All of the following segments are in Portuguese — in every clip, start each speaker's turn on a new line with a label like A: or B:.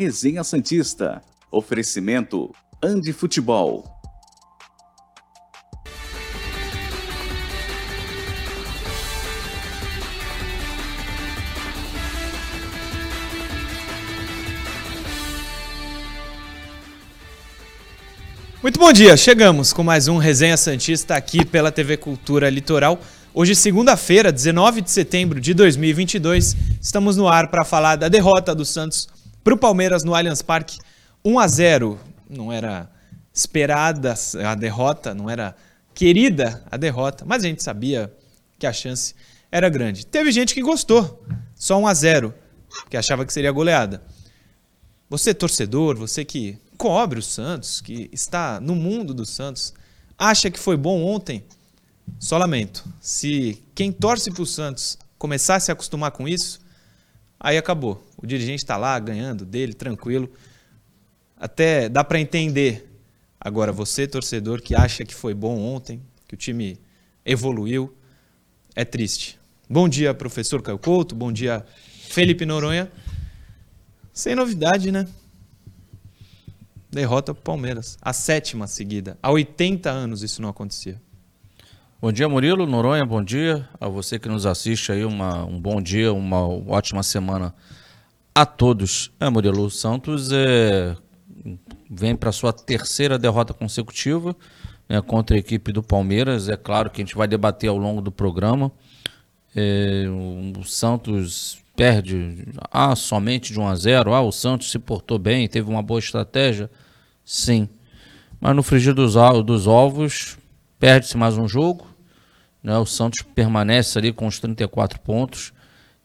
A: Resenha Santista. Oferecimento Andi Futebol.
B: Muito bom dia, chegamos com mais um Resenha Santista aqui pela TV Cultura Litoral. Hoje, segunda-feira, 19 de setembro de 2022, estamos no ar para falar da derrota do Santos para o Palmeiras no Allianz Parque. 1 a 0 Não era esperada a derrota, não era querida a derrota, mas a gente sabia que a chance era grande. Teve gente que gostou, só 1 a 0 que achava que seria goleada. Você, torcedor, você que cobre o Santos, que está no mundo do Santos, acha que foi bom ontem? Só lamento. Se quem torce para o Santos começar a se acostumar com isso, aí acabou. O dirigente está lá ganhando dele, tranquilo. Até dá para entender. Agora, você, torcedor, que acha que foi bom ontem, que o time evoluiu, é triste. Bom dia, professor Caio Couto. Bom dia, Felipe Noronha. Sem novidade, né? derrota para o Palmeiras. A sétima seguida. Há 80 anos isso não acontecia.
C: Bom dia, Murilo. Noronha, bom dia. A você que nos assiste aí, uma, um bom dia, uma ótima semana a todos. É, Murilo, o Santos é, vem para sua terceira derrota consecutiva né, contra a equipe do Palmeiras. É claro que a gente vai debater ao longo do programa. É, o Santos perde ah, somente de 1 a 0. Ah, o Santos se portou bem, teve uma boa estratégia. Sim. Mas no frigir dos, dos ovos, perde-se mais um jogo. Né? O Santos permanece ali com os 34 pontos.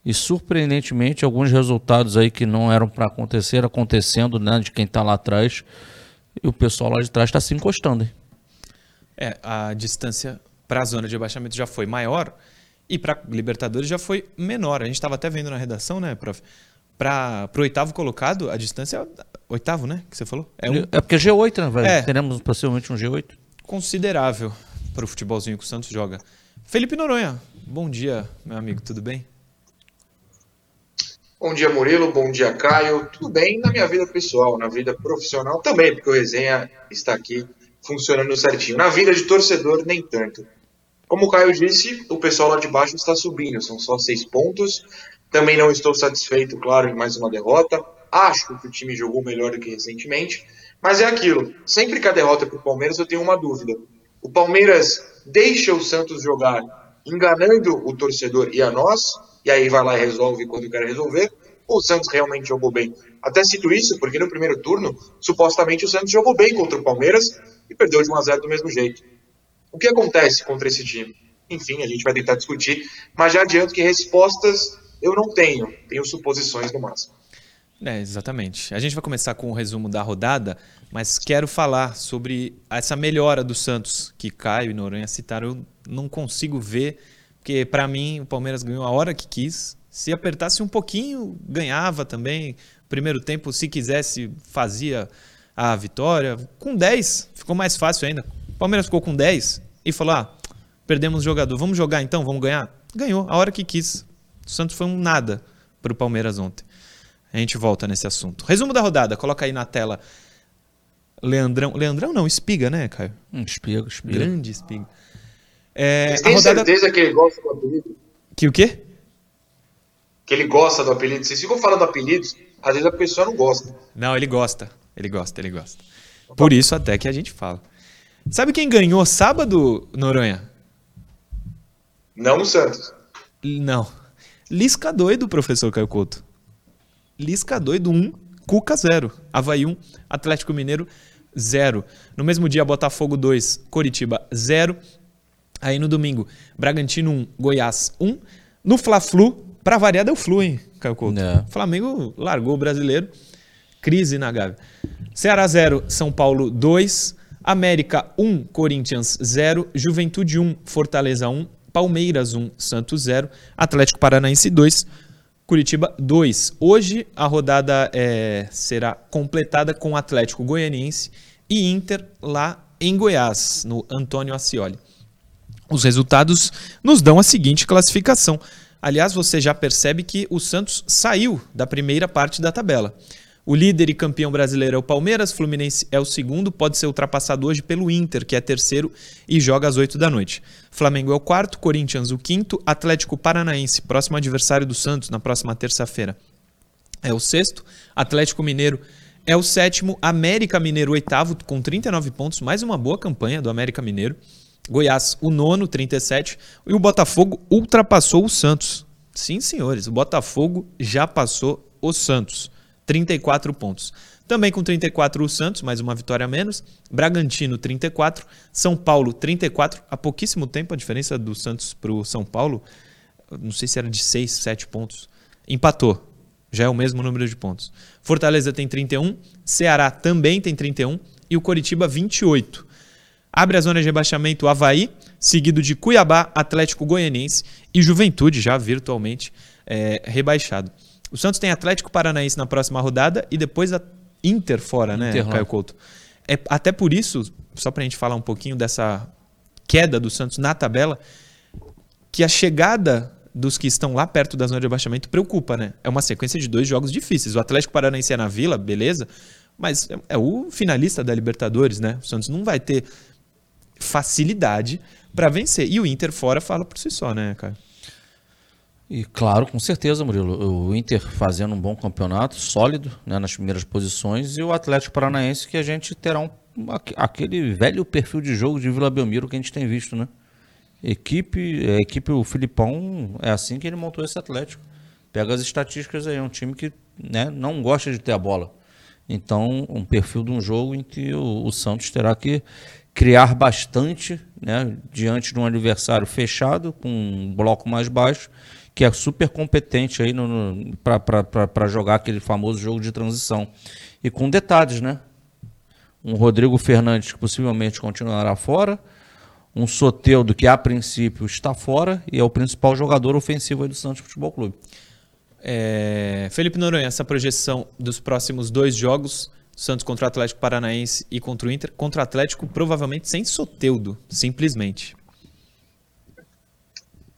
C: E surpreendentemente, alguns resultados aí que não eram para acontecer, acontecendo né, de quem está lá atrás. E o pessoal lá de trás está se encostando. Hein?
B: É, a distância para a zona de abaixamento já foi maior e para Libertadores já foi menor. A gente estava até vendo na redação, né, prof? Para o oitavo colocado, a distância é oitavo, né? Que você falou?
C: É, um... é porque é G8, né? Vai, é, teremos possivelmente um G8.
B: Considerável para o futebolzinho que o Santos joga. Felipe Noronha, bom dia, meu amigo, tudo bem?
D: Bom dia, Murilo. Bom dia, Caio. Tudo bem na minha vida pessoal, na vida profissional também, porque o resenha está aqui funcionando certinho. Na vida de torcedor, nem tanto. Como o Caio disse, o pessoal lá de baixo está subindo, são só seis pontos. Também não estou satisfeito, claro, em mais uma derrota. Acho que o time jogou melhor do que recentemente, mas é aquilo. Sempre que a derrota para o Palmeiras, eu tenho uma dúvida. O Palmeiras deixa o Santos jogar enganando o torcedor e a nós, e aí vai lá e resolve quando quer resolver, ou o Santos realmente jogou bem? Até cito isso porque no primeiro turno, supostamente o Santos jogou bem contra o Palmeiras e perdeu de 1 a 0 do mesmo jeito. O que acontece contra esse time? Enfim, a gente vai tentar discutir, mas já adianto que respostas eu não tenho, tenho suposições no máximo.
B: É, exatamente. A gente vai começar com o um resumo da rodada, mas quero falar sobre essa melhora do Santos, que Caio e Noronha citaram. Eu não consigo ver, porque para mim o Palmeiras ganhou a hora que quis. Se apertasse um pouquinho, ganhava também. Primeiro tempo, se quisesse, fazia a vitória. Com 10, ficou mais fácil ainda. O Palmeiras ficou com 10 e falou: ah, perdemos o jogador, vamos jogar então, vamos ganhar? Ganhou, a hora que quis. O Santos foi um nada para o Palmeiras ontem. A gente volta nesse assunto. Resumo da rodada, coloca aí na tela. Leandrão. Leandrão não, espiga, né, Caio?
C: Um espiga, espiga.
B: Grande espiga.
D: É, Você tem rodada... certeza que ele gosta do apelido?
B: Que o quê?
D: Que ele gosta do apelido. Vocês ficam falando apelidos, às vezes a pessoa não gosta.
B: Não, ele gosta. Ele gosta, ele gosta. Por isso até que a gente fala. Sabe quem ganhou sábado, Noronha?
D: Não o Santos.
B: Não. Lisca doido, professor Caio Couto. Lisca doido 1, um, Cuca 0. Havaí 1, um, Atlético Mineiro 0. No mesmo dia, Botafogo 2, Coritiba 0. Aí no domingo, Bragantino 1, Goiás 1. No Fla-Flu, pra variar deu Flu, hein, Caio Couto? Não. Flamengo largou o brasileiro. Crise na Gávea. Ceará 0, São Paulo 2. América 1, Corinthians 0, Juventude 1, Fortaleza 1, Palmeiras 1, Santos 0, Atlético Paranaense 2, Curitiba 2. Hoje a rodada é, será completada com Atlético Goianiense e Inter lá em Goiás, no Antônio Ascioli. Os resultados nos dão a seguinte classificação. Aliás, você já percebe que o Santos saiu da primeira parte da tabela. O líder e campeão brasileiro é o Palmeiras, Fluminense é o segundo, pode ser ultrapassado hoje pelo Inter, que é terceiro e joga às 8 da noite. Flamengo é o quarto, Corinthians o quinto, Atlético Paranaense, próximo adversário do Santos na próxima terça-feira, é o sexto, Atlético Mineiro é o sétimo, América Mineiro oitavo com 39 pontos, mais uma boa campanha do América Mineiro. Goiás o nono, 37, e o Botafogo ultrapassou o Santos. Sim, senhores, o Botafogo já passou o Santos. 34 pontos. Também com 34 o Santos, mais uma vitória a menos. Bragantino 34, São Paulo 34. Há pouquíssimo tempo a diferença do Santos para o São Paulo, não sei se era de 6, 7 pontos. Empatou. Já é o mesmo número de pontos. Fortaleza tem 31, Ceará também tem 31 e o Coritiba 28. Abre a zona de rebaixamento Havaí, seguido de Cuiabá, Atlético Goianiense e Juventude, já virtualmente é, rebaixado. O Santos tem Atlético Paranaense na próxima rodada e depois a Inter fora, né, Inter, Caio Couto? É, até por isso, só para a gente falar um pouquinho dessa queda do Santos na tabela, que a chegada dos que estão lá perto da zona de abaixamento preocupa, né? É uma sequência de dois jogos difíceis. O Atlético Paranaense é na Vila, beleza, mas é, é o finalista da Libertadores, né? O Santos não vai ter facilidade para vencer. E o Inter fora fala por si só, né, cara?
C: E claro, com certeza, Murilo. O Inter fazendo um bom campeonato, sólido né, nas primeiras posições, e o Atlético Paranaense que a gente terá um, aquele velho perfil de jogo de Vila Belmiro que a gente tem visto, né? Equipe, a equipe, o Filipão, é assim que ele montou esse Atlético. Pega as estatísticas aí, é um time que né, não gosta de ter a bola. Então, um perfil de um jogo em que o, o Santos terá que criar bastante né, diante de um adversário fechado, com um bloco mais baixo, que é super competente aí no, no para jogar aquele famoso jogo de transição. E com detalhes, né? Um Rodrigo Fernandes que possivelmente continuará fora, um Soteudo que a princípio está fora e é o principal jogador ofensivo do Santos Futebol Clube.
B: É... Felipe Noronha, essa projeção dos próximos dois jogos, Santos contra o Atlético Paranaense e contra o Inter, contra o Atlético provavelmente sem Soteudo, simplesmente.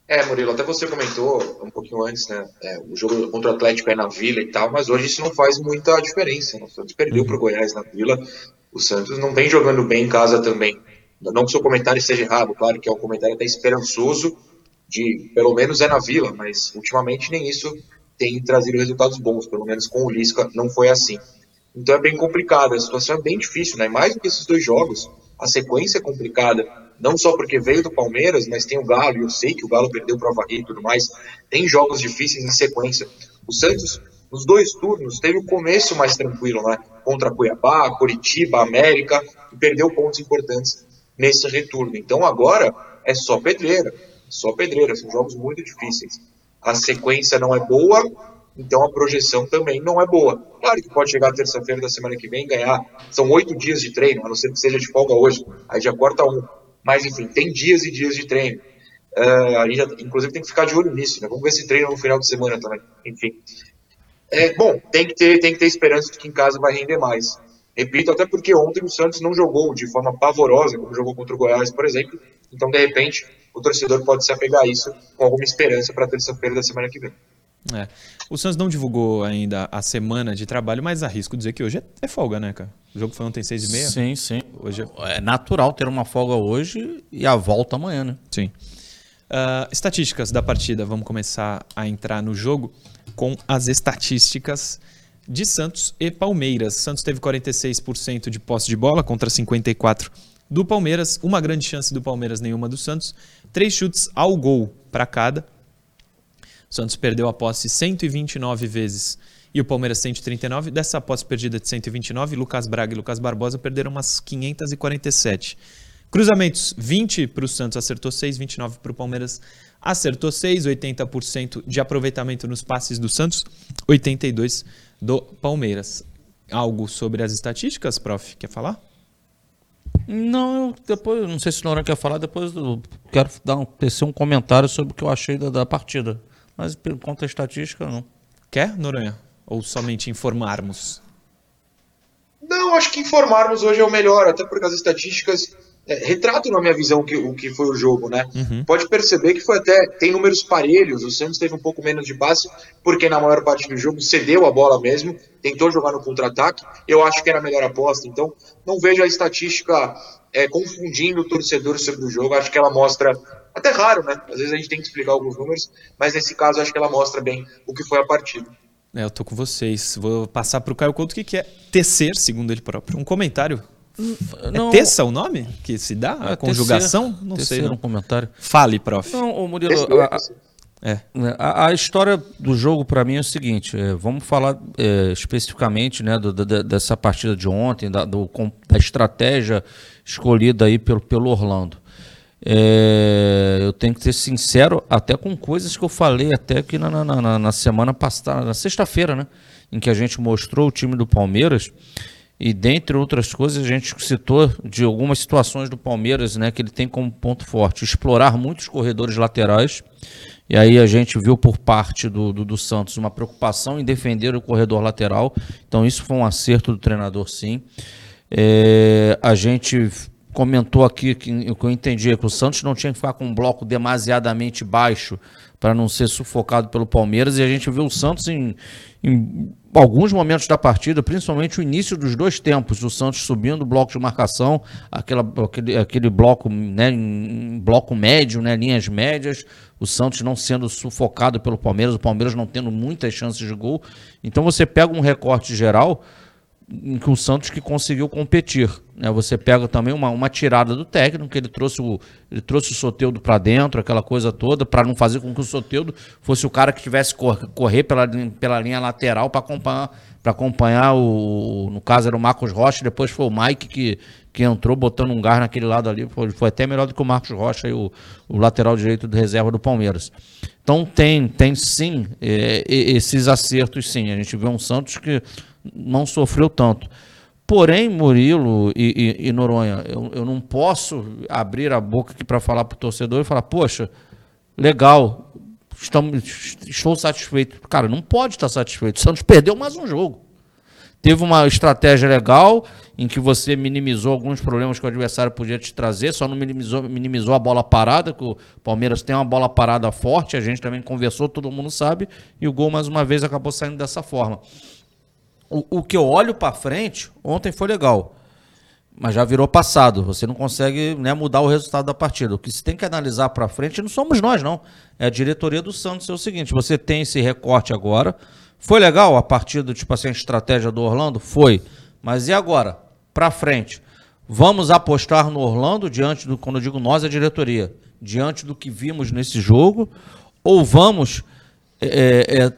D: É, Murilo, até você comentou um pouquinho antes, né? É, o jogo contra o Atlético é na Vila e tal, mas hoje isso não faz muita diferença. Né? O Santos perdeu uhum. para o Goiás na Vila. O Santos não vem jogando bem em casa também. Não que o seu comentário esteja errado, claro que é um comentário até esperançoso, de pelo menos é na Vila, mas ultimamente nem isso tem trazido resultados bons, pelo menos com o Lisca não foi assim. Então é bem complicado, a situação é bem difícil, né? Mais do que esses dois jogos, a sequência é complicada não só porque veio do Palmeiras, mas tem o Galo, e eu sei que o Galo perdeu para o Havaí e tudo mais. Tem jogos difíceis em sequência. O Santos, nos dois turnos, teve o começo mais tranquilo, né? Contra Cuiabá, Curitiba, América, e perdeu pontos importantes nesse retorno. Então agora é só pedreira, só pedreira, são jogos muito difíceis. A sequência não é boa, então a projeção também não é boa. Claro que pode chegar terça-feira da semana que vem e ganhar. São oito dias de treino, a não ser que seja de folga hoje. Aí já corta um. Mas, enfim, tem dias e dias de treino. Uh, a gente, inclusive, tem que ficar de olho nisso. Né? Vamos ver se treino no final de semana também. Enfim. É, bom, tem que, ter, tem que ter esperança de que em casa vai render mais. Repito, até porque ontem o Santos não jogou de forma pavorosa, como jogou contra o Goiás, por exemplo. Então, de repente, o torcedor pode se apegar a isso com alguma esperança para terça-feira da semana que vem.
B: É. O Santos não divulgou ainda a semana de trabalho, mas arrisco dizer que hoje é, é folga, né, cara? O jogo foi ontem seis e meia.
C: Sim, sim. Hoje é... é natural ter uma folga hoje e a volta amanhã, né?
B: Sim. Uh, estatísticas da partida. Vamos começar a entrar no jogo com as estatísticas de Santos e Palmeiras. Santos teve 46% de posse de bola contra 54% do Palmeiras. Uma grande chance do Palmeiras, nenhuma do Santos. Três chutes ao gol para cada. O Santos perdeu a posse 129 vezes e o Palmeiras 139. Dessa posse perdida de 129, Lucas Braga e Lucas Barbosa perderam umas 547. Cruzamentos, 20 para o Santos, acertou 6, 29 para o Palmeiras, acertou 6, 80% de aproveitamento nos passes do Santos, 82 do Palmeiras. Algo sobre as estatísticas, prof? Quer falar?
C: Não, eu depois, não sei se o Noran quer falar, depois eu quero dar um, tecer um comentário sobre o que eu achei da, da partida. Mas conta a estatística, não.
B: Quer, Noronha? Ou somente informarmos?
D: Não, acho que informarmos hoje é o melhor, até porque as estatísticas é, retrato na minha visão que, o que foi o jogo, né? Uhum. Pode perceber que foi até tem números parelhos. O Santos teve um pouco menos de passe porque na maior parte do jogo cedeu a bola mesmo, tentou jogar no contra-ataque. Eu acho que era a melhor aposta. Então não vejo a estatística é, confundindo o torcedor sobre o jogo. Acho que ela mostra até raro, né? Às vezes a gente tem que explicar alguns números, mas nesse caso acho que ela mostra bem o que foi a partida.
B: É, eu tô com vocês. Vou passar para o Caio Couto o que, que é tecer, segundo ele próprio. Um comentário não, é terça o nome que se dá? É, a conjugação?
C: Não sei. Não. um comentário.
B: Fale, prof.
C: Não, o Murilo, a, é. a, a, história do jogo para mim é o seguinte: é, vamos falar é, especificamente né, do, do, dessa partida de ontem, da, do, da estratégia escolhida aí pelo, pelo Orlando. É, eu tenho que ser sincero, até com coisas que eu falei até aqui na, na, na, na semana passada, na sexta-feira, né? Em que a gente mostrou o time do Palmeiras. E dentre outras coisas, a gente citou de algumas situações do Palmeiras, né, que ele tem como ponto forte explorar muitos corredores laterais. E aí a gente viu por parte do, do, do, Santos uma preocupação em defender o corredor lateral. Então isso foi um acerto do treinador, sim. É, a gente comentou aqui que que eu entendi que o Santos não tinha que ficar com um bloco demasiadamente baixo para não ser sufocado pelo Palmeiras. E a gente viu o Santos em, em alguns momentos da partida, principalmente o início dos dois tempos, o Santos subindo o bloco de marcação, aquela, aquele, aquele bloco, né, bloco médio, né, linhas médias, o Santos não sendo sufocado pelo Palmeiras, o Palmeiras não tendo muitas chances de gol. Então você pega um recorte geral que o Santos que conseguiu competir. Né? Você pega também uma, uma tirada do técnico, ele trouxe o, ele trouxe o Soteudo para dentro, aquela coisa toda, para não fazer com que o Soteudo fosse o cara que tivesse cor, correr pela, pela linha lateral para acompanhar, acompanhar o. No caso era o Marcos Rocha, depois foi o Mike que, que entrou botando um gar naquele lado ali. Foi, foi até melhor do que o Marcos Rocha, e o, o lateral direito de reserva do Palmeiras. Então tem, tem sim é, esses acertos, sim. A gente vê um Santos que não sofreu tanto. Porém, Murilo e, e, e Noronha, eu, eu, não posso abrir a boca aqui para falar para o torcedor e falar, poxa, legal, estamos, estou satisfeito. Cara, não pode estar satisfeito. O Santos perdeu mais um jogo. Teve uma estratégia legal em que você minimizou alguns problemas que o adversário podia te trazer, só não minimizou, minimizou a bola parada, que o Palmeiras tem uma bola parada forte, a gente também conversou, todo mundo sabe, e o gol mais uma vez acabou saindo dessa forma o, o que eu olho para frente, ontem foi legal. Mas já virou passado. Você não consegue né, mudar o resultado da partida. O que se tem que analisar para frente não somos nós, não. É a diretoria do Santos. É o seguinte: você tem esse recorte agora. Foi legal a partida, tipo assim, a estratégia do Orlando? Foi. Mas e agora? Para frente. Vamos apostar no Orlando diante do, quando eu digo nós, a diretoria, diante do que vimos nesse jogo? Ou vamos é, é,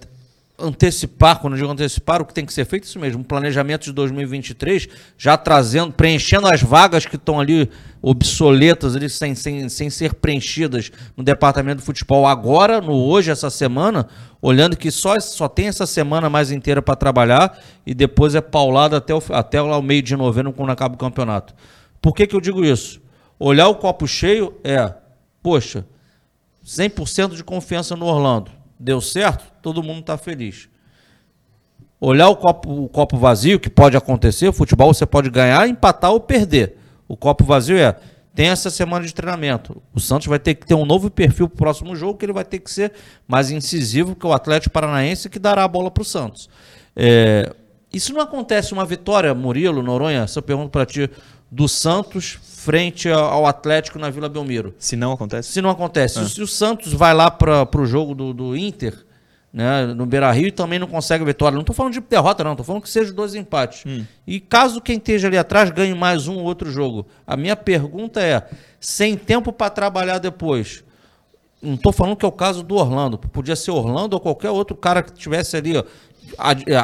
C: antecipar, quando eu digo antecipar, o que tem que ser feito, isso mesmo, um planejamento de 2023, já trazendo, preenchendo as vagas que estão ali obsoletas, ali, sem, sem, sem ser preenchidas no departamento de futebol agora, no hoje, essa semana, olhando que só, só tem essa semana mais inteira para trabalhar e depois é paulada até o, até lá o meio de novembro, quando acaba o campeonato. Por que, que eu digo isso? Olhar o copo cheio é, poxa, 100% de confiança no Orlando deu certo, todo mundo está feliz. Olhar o copo, o copo vazio, que pode acontecer, o futebol você pode ganhar, empatar ou perder. O copo vazio é, tem essa semana de treinamento. O Santos vai ter que ter um novo perfil para o próximo jogo, que ele vai ter que ser mais incisivo que o Atlético Paranaense, que dará a bola para o Santos. É, isso não acontece uma vitória, Murilo, Noronha, essa pergunta para ti, do Santos frente ao Atlético na Vila Belmiro.
B: Se não acontece?
C: Se não acontece. É. Se o Santos vai lá para o jogo do, do Inter, né, no Beira Rio, e também não consegue a vitória. Não estou falando de derrota, não. Estou falando que seja dois empates. Hum. E caso quem esteja ali atrás ganhe mais um ou outro jogo. A minha pergunta é: sem tempo para trabalhar depois. Não estou falando que é o caso do Orlando. Podia ser Orlando ou qualquer outro cara que estivesse ali, ó,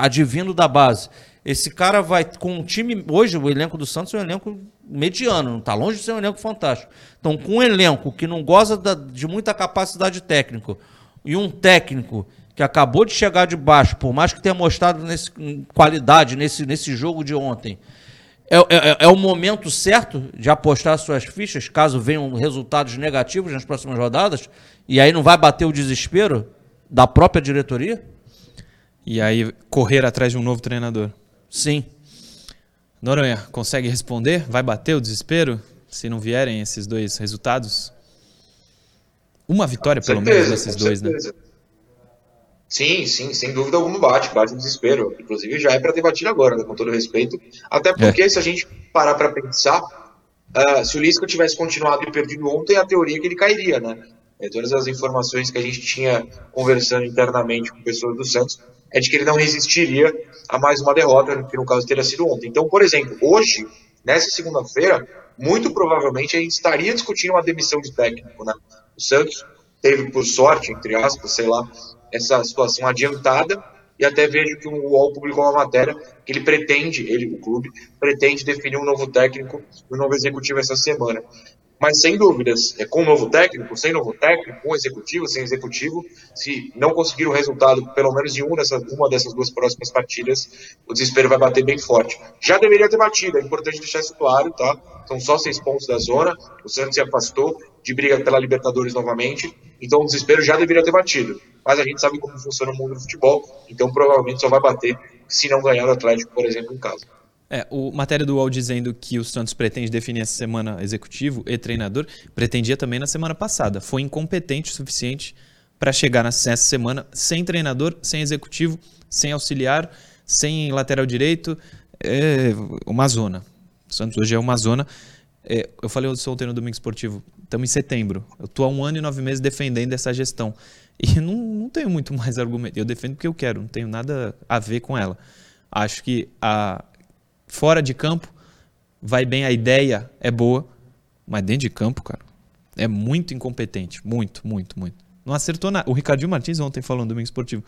C: advindo da base. Esse cara vai com um time. Hoje, o elenco do Santos é um elenco mediano, não está longe de ser um elenco fantástico. Então, com um elenco que não goza da, de muita capacidade técnica e um técnico que acabou de chegar de baixo, por mais que tenha mostrado nesse, qualidade nesse, nesse jogo de ontem, é, é, é, o momento certo de apostar suas fichas, caso venham resultados negativos nas próximas rodadas, e aí não vai bater o desespero da própria diretoria?
B: E aí correr atrás de um novo treinador?
C: Sim.
B: Noronha, consegue responder? Vai bater o desespero? Se não vierem esses dois resultados? Uma vitória, pelo certeza, menos, desses dois, né? certeza. né?
D: Sim, sim, sem dúvida alguma bate, bate o desespero. Inclusive já é para ter batido agora, né, com todo respeito. Até porque é. se a gente parar para pensar, uh, se o Lisca tivesse continuado e perdido ontem, a teoria é que ele cairia, né? É, todas as informações que a gente tinha conversando internamente com pessoas do Santos é de que ele não resistiria a mais uma derrota, que no caso teria sido ontem. Então, por exemplo, hoje, nessa segunda-feira, muito provavelmente a gente estaria discutindo uma demissão de técnico, né? O Santos teve, por sorte, entre aspas, sei lá, essa situação adiantada e até vejo que o UOL publicou uma matéria que ele pretende, ele, o clube, pretende definir um novo técnico um novo executivo essa semana. Mas sem dúvidas, é com um novo técnico, sem novo técnico, com executivo, sem executivo, se não conseguir o resultado, pelo menos de uma dessas, uma dessas duas próximas partidas, o desespero vai bater bem forte. Já deveria ter batido, é importante deixar isso claro, tá? São só seis pontos da zona, o Santos se afastou de briga pela Libertadores novamente, então o desespero já deveria ter batido. Mas a gente sabe como funciona o mundo do futebol, então provavelmente só vai bater se não ganhar o Atlético, por exemplo, em casa.
B: É, o matéria do UOL dizendo que o Santos pretende definir essa semana executivo e treinador, pretendia também na semana passada. Foi incompetente o suficiente para chegar nessa semana sem treinador, sem executivo, sem auxiliar, sem lateral direito. É uma zona. O Santos hoje é uma zona. É, eu falei ontem no Domingo Esportivo, estamos em setembro. Eu estou há um ano e nove meses defendendo essa gestão. E não, não tenho muito mais argumento. Eu defendo porque eu quero, não tenho nada a ver com ela. Acho que a, fora de campo vai bem, a ideia é boa, mas dentro de campo, cara, é muito incompetente. Muito, muito, muito. Não acertou nada. O Ricardinho Martins ontem falou no Domingo Esportivo.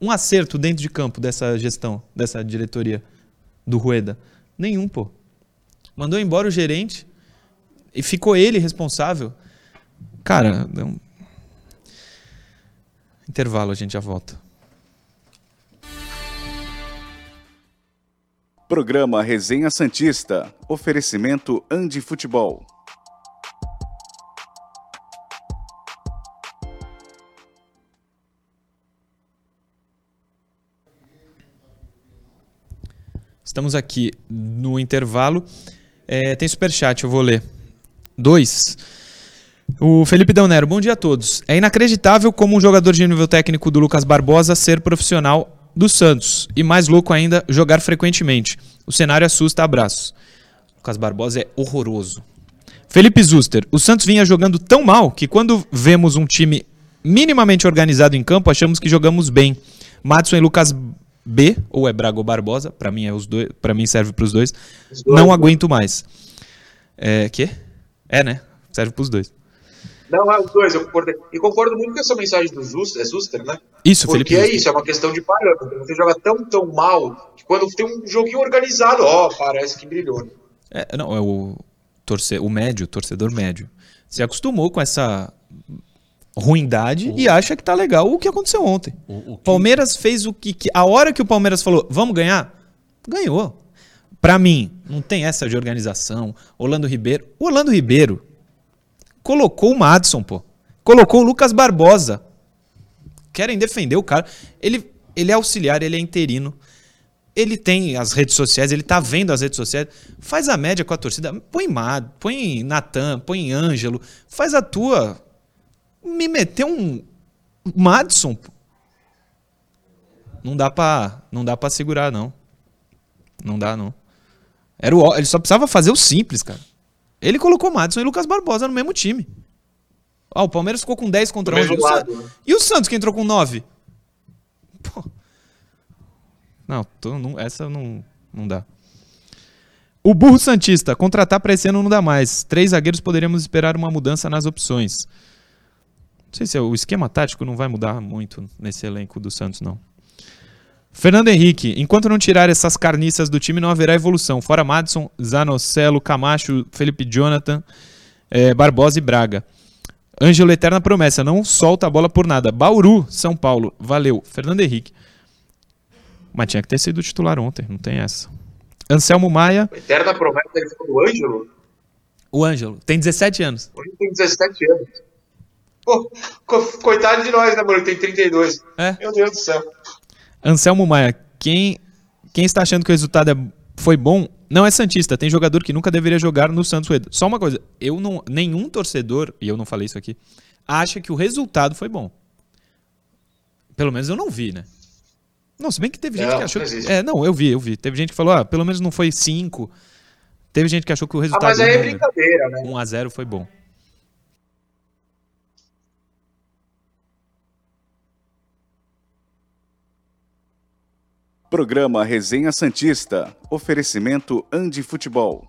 B: Um acerto dentro de campo dessa gestão, dessa diretoria do Rueda. Nenhum, pô. Mandou embora o gerente e ficou ele responsável. Cara, intervalo, a gente já volta.
A: Programa Resenha Santista. Oferecimento Andi Futebol.
B: Estamos aqui no intervalo. É, tem superchat, eu vou ler. Dois. O Felipe Del bom dia a todos. É inacreditável como um jogador de nível técnico do Lucas Barbosa ser profissional do Santos. E mais louco ainda, jogar frequentemente. O cenário assusta, abraços. Lucas Barbosa é horroroso. Felipe Zuster, o Santos vinha jogando tão mal que quando vemos um time minimamente organizado em campo, achamos que jogamos bem. Matson e Lucas B, ou é Braga ou Barbosa, para mim é os dois, para mim serve para os dois. Não aguento mais. É, que? É, né? Serve para os dois.
D: Não, é os dois, eu concordo. E concordo muito com essa mensagem do Zuster, é Zuster, né?
B: Isso,
D: Porque
B: Felipe
D: é isso, é uma questão de parâmetro. Você joga tão, tão mal que quando tem um joguinho organizado, ó, parece que brilhou. Né?
B: É, não, é o, torce, o médio, torcedor médio. Se acostumou com essa ruindade o... e acha que tá legal o que aconteceu ontem. O, o. Palmeiras fez o que, que. A hora que o Palmeiras falou, vamos ganhar, ganhou. Para mim, não tem essa de organização. Orlando Ribeiro. O Orlando Ribeiro colocou o Madison, pô. Colocou o Lucas Barbosa. Querem defender o cara. Ele, ele é auxiliar, ele é interino. Ele tem as redes sociais, ele tá vendo as redes sociais. Faz a média com a torcida. Põe Mad, põe Natan, põe Ângelo. Faz a tua. Me meter um Madison, pô. Não dá pra, não dá pra segurar, não. Não dá, não. Era o, ele só precisava fazer o simples, cara. Ele colocou Madison e Lucas Barbosa no mesmo time. Ah, o Palmeiras ficou com 10 contra 11. Né? E o Santos que entrou com 9? Pô. Não, tô, não, essa não, não dá. O burro Santista, contratar para esse ano não dá mais. Três zagueiros poderíamos esperar uma mudança nas opções. Não sei se é, o esquema tático não vai mudar muito nesse elenco do Santos, não. Fernando Henrique, enquanto não tirar essas carniças do time, não haverá evolução. Fora Madison, Zanocelo, Camacho, Felipe Jonathan, é, Barbosa e Braga. Ângelo Eterna promessa, não solta a bola por nada. Bauru, São Paulo, valeu. Fernando Henrique. Mas tinha que ter sido titular ontem, não tem essa. Anselmo Maia.
D: Eterna promessa, ele ficou do Ângelo?
B: O Ângelo, tem 17 anos.
D: Ele tem 17 anos. Pô, coitado de nós, né, mano? Ele tem 32. É. Meu Deus do céu.
B: Anselmo Maia, quem, quem está achando que o resultado é, foi bom não é Santista, tem jogador que nunca deveria jogar no Santos Rueda. Só uma coisa, eu não, nenhum torcedor, e eu não falei isso aqui, acha que o resultado foi bom. Pelo menos eu não vi, né? Não, se bem que teve gente
D: Não,
B: que achou.
D: não
B: é, não, eu vi, eu vi. Teve gente que falou, ah, pelo menos não foi 5. Teve gente que achou que o
D: Ah,
B: resultado
D: mas aí é brincadeira, né?
B: 1 a 0 foi bom.
A: Programa Resenha Santista. Oferecimento Andi Futebol.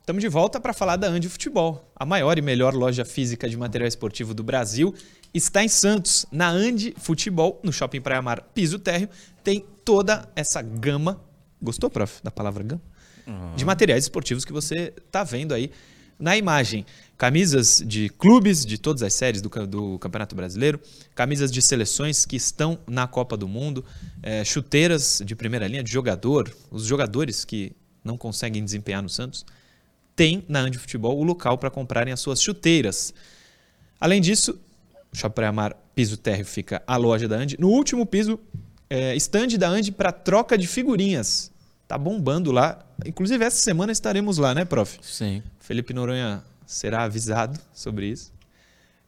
B: Estamos de volta para falar da Andi Futebol. A maior e melhor loja física de material esportivo do Brasil está em Santos. Na Andi Futebol, no Shopping Praia Mar Piso Térreo, tem toda essa gama. Gostou, prof, da palavra gama? De materiais esportivos que você está vendo aí na imagem. Camisas de clubes de todas as séries do, do Campeonato Brasileiro, camisas de seleções que estão na Copa do Mundo, eh, chuteiras de primeira linha de jogador, os jogadores que não conseguem desempenhar no Santos tem na Andi Futebol o local para comprarem as suas chuteiras. Além disso, Shopping Praia Mar Piso Térreo fica a loja da Andi. No último piso, é, stand da Andi para troca de figurinhas. Tá bombando lá. Inclusive, essa semana estaremos lá, né, prof?
C: Sim.
B: Felipe Noronha será avisado sobre isso.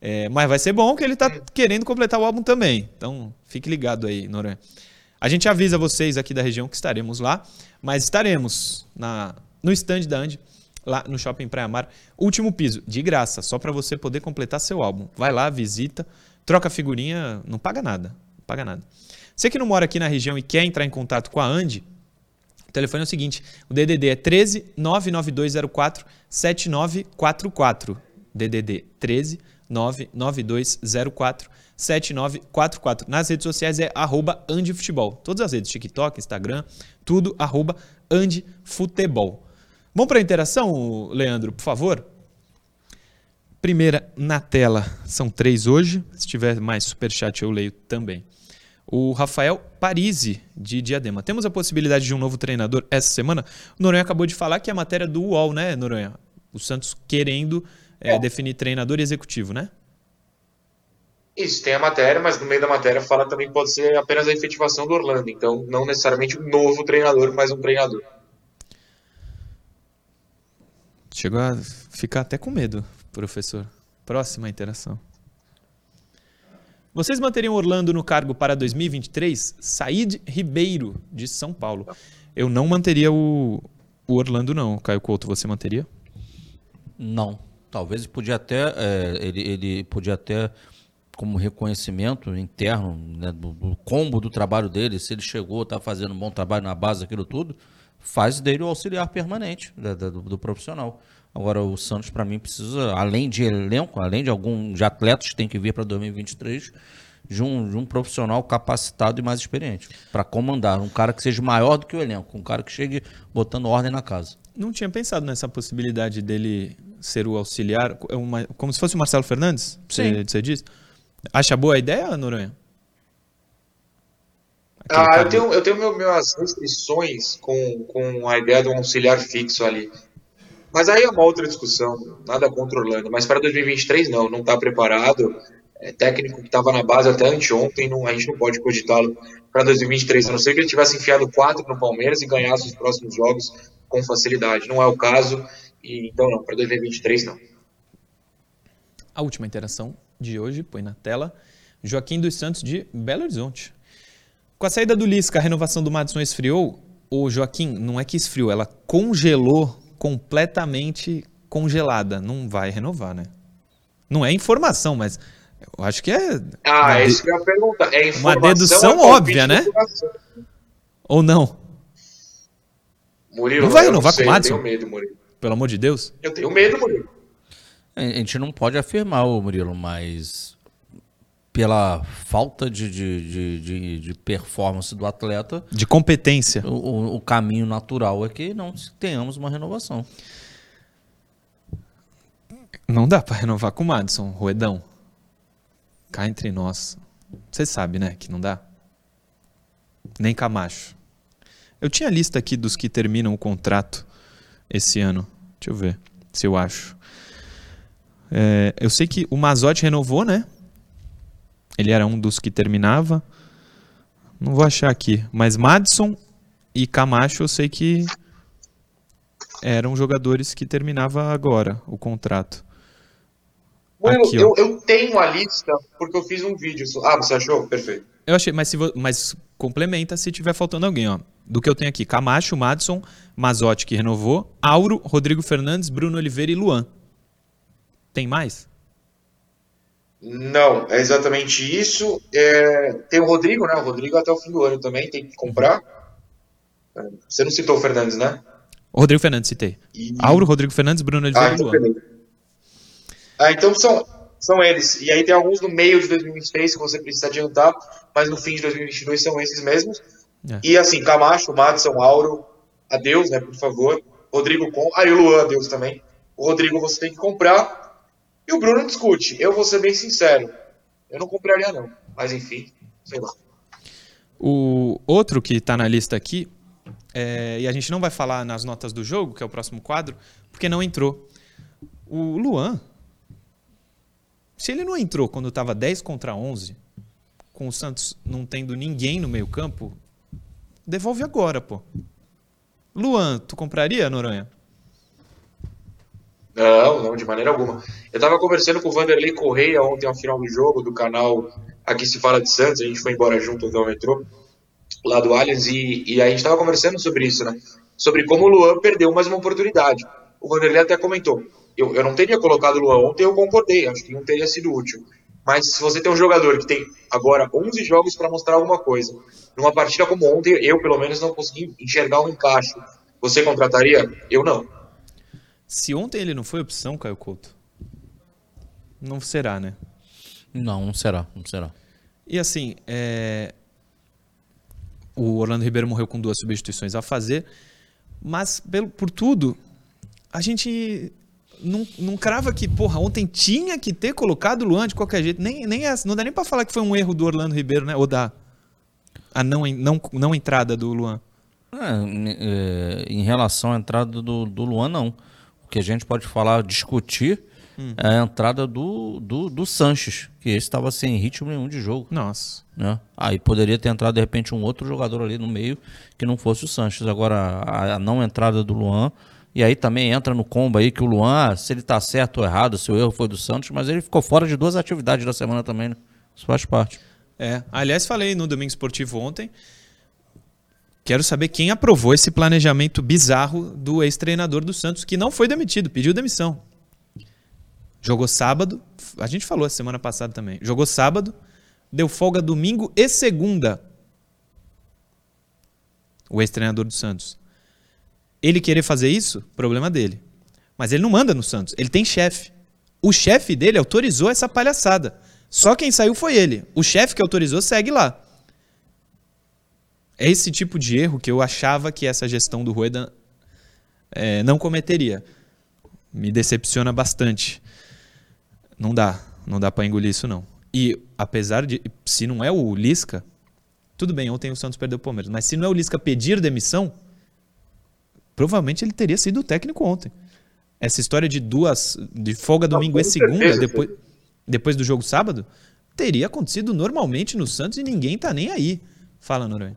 B: É, mas vai ser bom que ele está querendo completar o álbum também. Então, fique ligado aí, Noronha. A gente avisa vocês aqui da região que estaremos lá, mas estaremos na, no stand da Andy, lá no Shopping Praia Mar. Último piso, de graça, só para você poder completar seu álbum. Vai lá, visita, troca figurinha, não paga nada. Não paga nada. Você que não mora aqui na região e quer entrar em contato com a Andy, o telefone é o seguinte: o DDD é 13 99204 7944. DDD 13 99204 7944. Nas redes sociais é arroba andifutebol. Todas as redes, TikTok, Instagram, tudo arroba andifutebol. Vamos para a interação, Leandro, por favor? Primeira na tela, são três hoje. Se tiver mais superchat, eu leio também. O Rafael Parisi, de Diadema. Temos a possibilidade de um novo treinador essa semana? O Noronha acabou de falar que é a matéria do UOL, né, Noronha? O Santos querendo eh, definir treinador e executivo, né?
D: Isso, tem a matéria, mas no meio da matéria fala também que pode ser apenas a efetivação do Orlando. Então, não necessariamente um novo treinador, mas um treinador.
B: Chegou a ficar até com medo, professor. Próxima interação. Vocês manteriam Orlando no cargo para 2023? Said Ribeiro, de São Paulo. Eu não manteria o, o Orlando, não. Caio Couto, você manteria?
C: Não. Talvez podia até é, ele, ele podia até como reconhecimento interno né, do, do combo do trabalho dele, se ele chegou, está fazendo um bom trabalho na base, aquilo tudo, faz dele o auxiliar permanente da- da- do, do profissional. Agora o Santos para mim precisa, além de elenco, além de algum de atletas que tem que vir para 2023, de um, de um profissional capacitado e mais experiente para comandar, um cara que seja maior do que o elenco, um cara que chegue botando ordem na casa.
B: Não tinha pensado nessa possibilidade dele ser o auxiliar, é uma- como se fosse o Marcelo Fernandes, você,
C: Sim.
B: você diz? Acha boa a ideia, Noronha? Aquele
D: Ah, eu tenho, eu tenho meu- minhas restrições com, com a ideia de um auxiliar fixo ali. Mas aí é uma outra discussão, nada contra o Orlando. Mas para 2023, não, não está preparado. É técnico que estava na base até anteontem, não, a gente não pode cogitá-lo para 2023, a não ser que ele tivesse enfiado quatro no Palmeiras e ganhasse os próximos jogos com facilidade. Não é o caso, e então não, para 2023 não.
B: A última interação de hoje, põe na tela, Joaquim dos Santos de Belo Horizonte. Com a saída do Lisca, a renovação do Madison esfriou? O Joaquim, não é que esfriou, ela congelou completamente congelada. Não vai renovar, né? Não é informação, mas eu acho que é.
D: Ah,
B: uma
D: é isso que eu ia perguntar. É informação,
B: dedução
D: é
B: óbvia, né? Ou não?
D: Murilo,
B: Não vai
D: eu
B: renovar
D: sei,
B: com o Madison?
D: Eu tenho medo, Murilo.
B: Pelo amor de Deus.
D: Eu tenho medo, Murilo.
C: A gente não pode afirmar, ô Murilo, mas pela falta de, de, de, de- de performance do atleta,
B: De competência.
C: o, o- caminho natural é que não tenhamos uma renovação.
B: Não dá pra renovar com o Madison, Ruedão. Cá entre nós. Você sabe, né, que não dá? Nem Camacho. Eu tinha a lista aqui dos que terminam o contrato esse ano. Deixa eu ver se eu acho. É, eu sei que o Mazotti renovou, né? Ele era um dos que terminava. Não vou achar aqui. Mas Madison e Camacho eu sei que eram jogadores que terminava agora o contrato.
D: Murilo, Aqui, eu, eu, tenho a lista porque eu fiz um vídeo. Ah, você achou? Perfeito.
B: Eu achei, mas, se mas complementa se tiver faltando alguém, ó. Do que eu tenho aqui: Camacho, Madison, Mazotti, que renovou, Auro, Rodrigo Fernandes, Bruno Oliveira e Luan. Tem mais?
D: Não, é exatamente isso. É, tem o Rodrigo, né? O Rodrigo até o fim do ano também tem que comprar. É, você não citou o Fernandes, né?
B: O Rodrigo Fernandes citei. E... Auro, Rodrigo Fernandes, Bruno Oliveira ah, então.
D: Ah, então são, são eles. E aí tem alguns no meio de 2023 que você precisa adiantar, mas no fim de 2022 são esses mesmos. É. E assim, Camacho, Madison, Auro, adeus, né, por favor. Rodrigo com. Ah, e o Luan, adeus também. O Rodrigo você tem que comprar. E o Bruno discute. Eu vou ser bem sincero. Eu não compraria, não. Mas enfim, sei lá.
B: O outro que está na lista aqui, é, e a gente não vai falar nas notas do jogo, que é o próximo quadro, porque não entrou. O Luan, se ele não entrou quando estava 10 contra 11, com o Santos não tendo ninguém no meio campo, devolve agora, pô. Luan, tu compraria, Noronha?
D: Não, não, de maneira alguma. Eu estava conversando com o Vanderlei Correia ontem ao final do jogo, do canal Aqui Se Fala de Santos, a gente foi embora junto até o metrô, lá do Allianz, e, e a gente estava conversando sobre isso, né? Sobre como o Luan perdeu mais uma oportunidade. O Vanderlei até comentou, eu, eu não teria colocado o Luan ontem, eu concordei, acho que não teria sido útil. Mas se você tem um jogador que tem agora 11 jogos para mostrar alguma coisa, numa partida como ontem, eu pelo menos não consegui enxergar um encaixe. Você contrataria? Eu não.
B: Se ontem ele não foi opção, Caio Couto, não será, né?
C: Não, não será, não será.
B: E assim, é... o Orlando Ribeiro morreu com duas substituições a fazer, mas pelo, por tudo, a gente não, não crava que, porra, ontem tinha que ter colocado o Luan de qualquer jeito. Nem, nem é, não dá nem para falar que foi um erro do Orlando Ribeiro, né? Ou da a não, não, não entrada do Luan.
C: É, em relação à entrada do, do Luan, não que a gente pode falar, discutir, hum. é a entrada do, do, do Sanches, que esse estava sem ritmo nenhum de jogo.
B: Nossa.
C: Né? Aí poderia ter entrado, de repente, um outro jogador ali no meio que não fosse o Sanches. Agora, a, a não entrada do Luan. E aí também entra no combo aí que o Luan, se ele tá certo ou errado, se o erro foi do Santos, mas ele ficou fora de duas atividades da semana também, né? Isso faz parte.
B: É, aliás, falei no Domingo Esportivo ontem Quero saber quem aprovou esse planejamento bizarro do ex-treinador do Santos, que não foi demitido, pediu demissão. Jogou sábado, a gente falou a semana passada também. Jogou sábado, deu folga domingo e segunda. O ex-treinador do Santos. Ele querer fazer isso, problema dele. Mas ele não manda no Santos, ele tem chefe. O chefe dele autorizou essa palhaçada. Só quem saiu foi ele. O chefe que autorizou segue lá. É esse tipo de erro que eu achava que essa gestão do Rueda é, não cometeria. Me decepciona bastante. Não dá, não dá para engolir isso não. E apesar de, se não é o Lisca, tudo bem, ontem o Santos perdeu o Palmeiras, mas se não é o Lisca pedir demissão, provavelmente ele teria sido o técnico ontem. Essa história de duas, de folga domingo e segunda, certeza, depois, depois do jogo sábado, teria acontecido normalmente no Santos e ninguém tá nem aí. Fala, Noronha.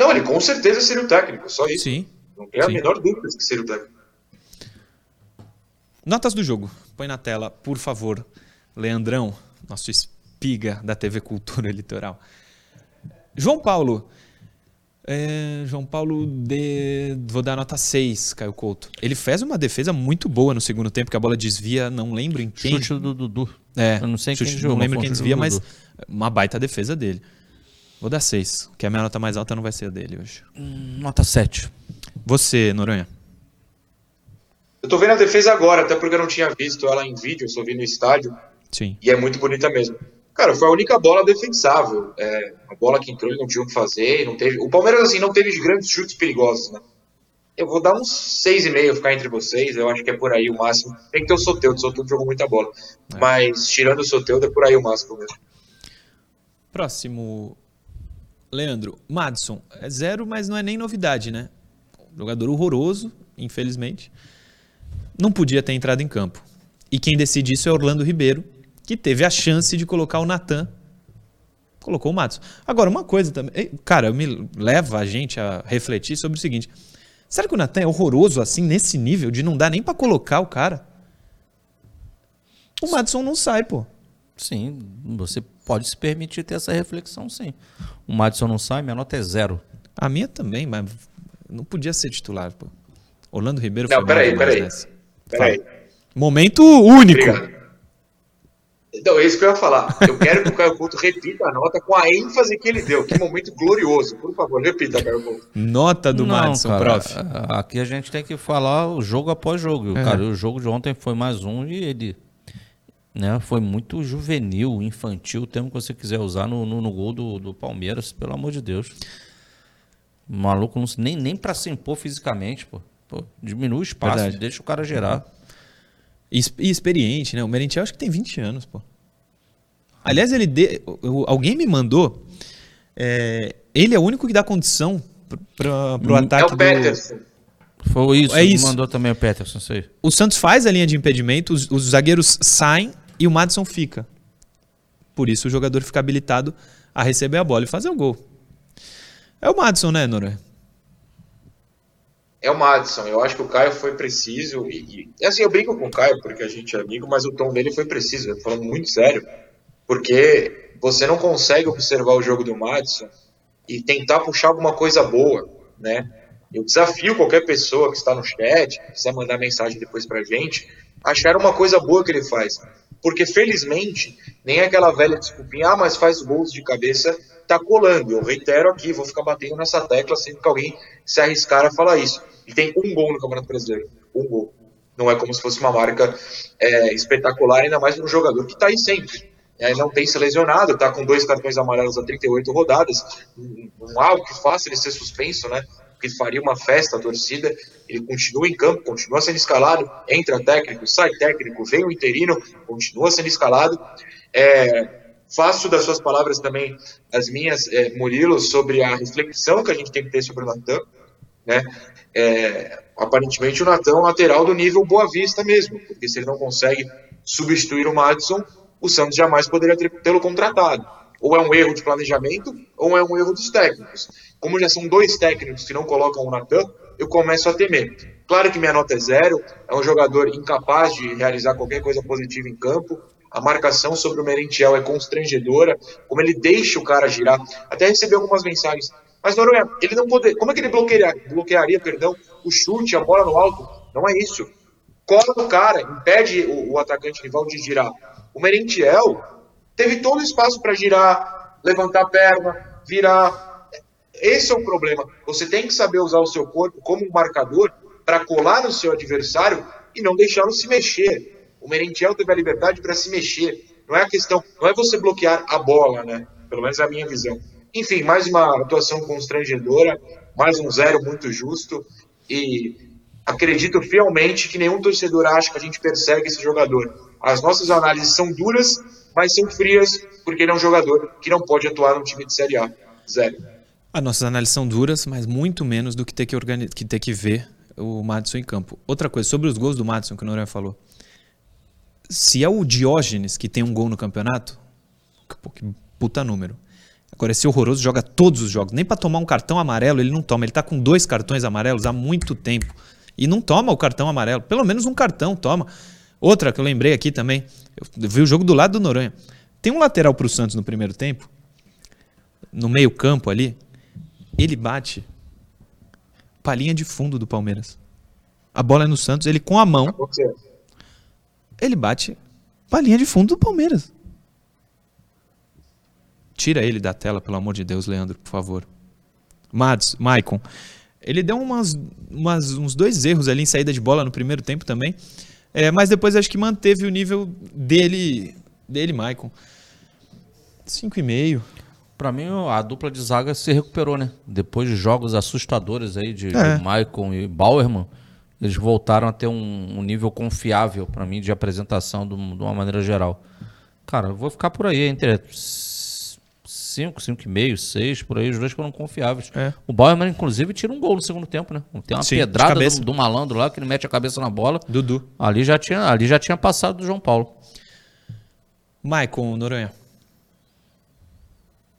D: Não, ele com certeza seria o técnico, só isso.
B: Sim.
D: Não tem a sim. menor dúvida que seria o técnico.
B: Notas do jogo. Põe na tela, por favor, Leandrão, nosso espiga da TV Cultura Litoral. João Paulo. É, João Paulo, de... vou dar nota 6, Caio Couto. Ele fez uma defesa muito boa no segundo tempo, que a bola desvia, não lembro em quem.
C: Chute do Dudu.
B: É,
C: Eu não sei
B: chute,
C: quem
B: Não lembro quem desvia, mas uma baita defesa dele. Vou dar 6, que a minha nota mais alta não vai ser a dele hoje.
C: Hum, nota 7.
B: Você, Noronha?
D: Eu tô vendo a defesa agora, até porque eu não tinha visto ela em vídeo, eu só vi no estádio.
B: Sim.
D: E é muito bonita mesmo. Cara, foi a única bola defensável. É, a bola que entrou ele não tinha o que fazer. Não teve... O Palmeiras, assim, não teve grandes chutes perigosos, né? Eu vou dar uns 6,5 ficar entre vocês. Eu acho que é por aí o máximo. Tem que ter o Soteudo. O Soteudo jogou muita bola. É. Mas, tirando o Soteudo, é por aí o máximo mesmo.
B: Próximo Leandro, Madison, é zero, mas não é nem novidade, né? Jogador horroroso, infelizmente. Não podia ter entrado em campo. E quem decide isso é Orlando Ribeiro, que teve a chance de colocar o Natan. Colocou o Matos. Agora, uma coisa também. Cara, me leva a gente a refletir sobre o seguinte: será que o Natan é horroroso assim, nesse nível, de não dar nem para colocar o cara? O Madison não sai, pô.
C: Sim, você pode se permitir ter essa reflexão, sim. O Madison não sai, minha nota é zero.
B: A minha também, mas não podia ser titular, pô. Orlando Ribeiro
D: não, foi peraí, peraí. Peraí.
B: Momento único. Obrigado.
D: Então, é isso que eu ia falar. Eu quero que o Caio Couto repita a nota com a ênfase que ele deu. Que momento glorioso. Por favor, repita, Caio Couto.
B: Nota do Não, Madison, cara, prof.
C: Aqui a gente tem que falar o jogo após jogo. É. Cara, o jogo de ontem foi mais um e ele né, foi muito juvenil, infantil, o termo que você quiser usar no, no, no gol do, do Palmeiras, pelo amor de Deus. O maluco não, nem, nem para se impor fisicamente, pô. pô diminui o espaço, Verdade. deixa o cara gerar.
B: E, e experiente, né? O Merentiel acho que tem 20 anos, pô. Aliás, ele de, alguém me mandou. É, ele é o único que dá condição para o hum, ataque. É o
D: Peterson.
C: Do... Foi isso, é isso. mandou também o Peterson, sei.
B: O Santos faz a linha de impedimento, os, os zagueiros saem e o Madison fica. Por isso o jogador fica habilitado a receber a bola e fazer o gol. É o Madison, né, Nora?
D: É o Madison. Eu acho que o Caio foi preciso. E, e, assim, eu brinco com o Caio porque a gente é amigo, mas o tom dele foi preciso. Falando muito sério. Porque você não consegue observar o jogo do Madison e tentar puxar alguma coisa boa, né? Eu desafio qualquer pessoa que está no chat, quiser mandar mensagem depois pra gente, achar uma coisa boa que ele faz. Porque felizmente, nem aquela velha desculpinha, ah, mas faz gols de cabeça, tá colando. Eu reitero aqui, vou ficar batendo nessa tecla sempre que alguém se arriscar a falar isso. Ele tem um gol no Campeonato Brasileiro. Um gol. Não é como se fosse uma marca é, espetacular, ainda mais para um jogador que está aí sempre. É, não tem se lesionado, está com dois cartões amarelos a 38 rodadas. Não há o que faça ele ser suspenso, né? Porque faria uma festa a torcida. Ele continua em campo, continua sendo escalado. Entra técnico, sai técnico, vem o interino, continua sendo escalado. É, Faço das suas palavras também as minhas, é, Murilo, sobre a reflexão que a gente tem que ter sobre o Natan. Né? É, aparentemente o Natan é um lateral do nível Boa Vista mesmo, porque se ele não consegue substituir o Madison, o Santos jamais poderia tê-lo contratado. Ou é um erro de planejamento, ou é um erro dos técnicos. Como já são dois técnicos que não colocam o Natan, eu começo a temer. Claro que minha nota é zero, é um jogador incapaz de realizar qualquer coisa positiva em campo, a marcação sobre o Merentiel é constrangedora, como ele deixa o cara girar. Até recebi algumas mensagens. Mas Noronha, ele não poder, como é que ele bloquearia, bloquearia, perdão, o chute, a bola no alto? Não é isso. Cola o cara, impede o, o atacante rival de girar. O Merentiel teve todo o espaço para girar, levantar a perna, virar. Esse é o problema. Você tem que saber usar o seu corpo como um marcador para colar no seu adversário e não deixá-lo se mexer. O Merentiel teve a liberdade para se mexer. Não é a questão, não é você bloquear a bola, né? Pelo menos é a minha visão. Enfim, mais uma atuação constrangedora, mais um zero muito justo e acredito fielmente que nenhum torcedor acha que a gente persegue esse jogador. As nossas análises são duras, mas são frias, porque ele é um jogador que não pode atuar num time de Série A. Zero.
B: As nossas análises são duras, mas muito menos do que ter que, que, ter que ver o Madison em campo. Outra coisa, sobre os gols do Madison, que o Noronha falou se é o Diógenes que tem um gol no campeonato, que puta número. Agora, esse horroroso joga todos os jogos. Nem para tomar um cartão amarelo ele não toma. Ele tá com dois cartões amarelos há muito tempo. E não toma o cartão amarelo. Pelo menos um cartão toma. Outra que eu lembrei aqui também. Eu vi o jogo do lado do Noronha. Tem um lateral pro Santos no primeiro tempo. No meio campo ali. Ele bate palhinha de fundo do Palmeiras. A bola é no Santos. Ele com a mão ele bate pra linha de fundo do Palmeiras. Tira ele da tela, pelo amor de Deus, Leandro, por favor. Mads, Maicon. Ele deu umas, umas, uns dois erros ali em saída de bola no primeiro tempo também. É, mas depois acho que manteve o nível dele, dele Maicon. 5,5.
C: Para mim, a dupla de zaga se recuperou, né? Depois de jogos assustadores aí de, é. de Maicon e Bauerman eles voltaram a ter um, um nível confiável para mim de apresentação de uma maneira geral. Cara, eu vou ficar por aí entre 5, 5,5, 6, por aí, os dois foram confiáveis.
B: É.
C: O Bauerman, inclusive, tira um gol no segundo tempo, né? Tem uma
B: Sim, de
C: pedrada do, do malandro lá, que ele mete a cabeça na bola.
B: Dudu.
C: Ali já tinha, ali já tinha passado do João Paulo.
B: Maicon Noronha.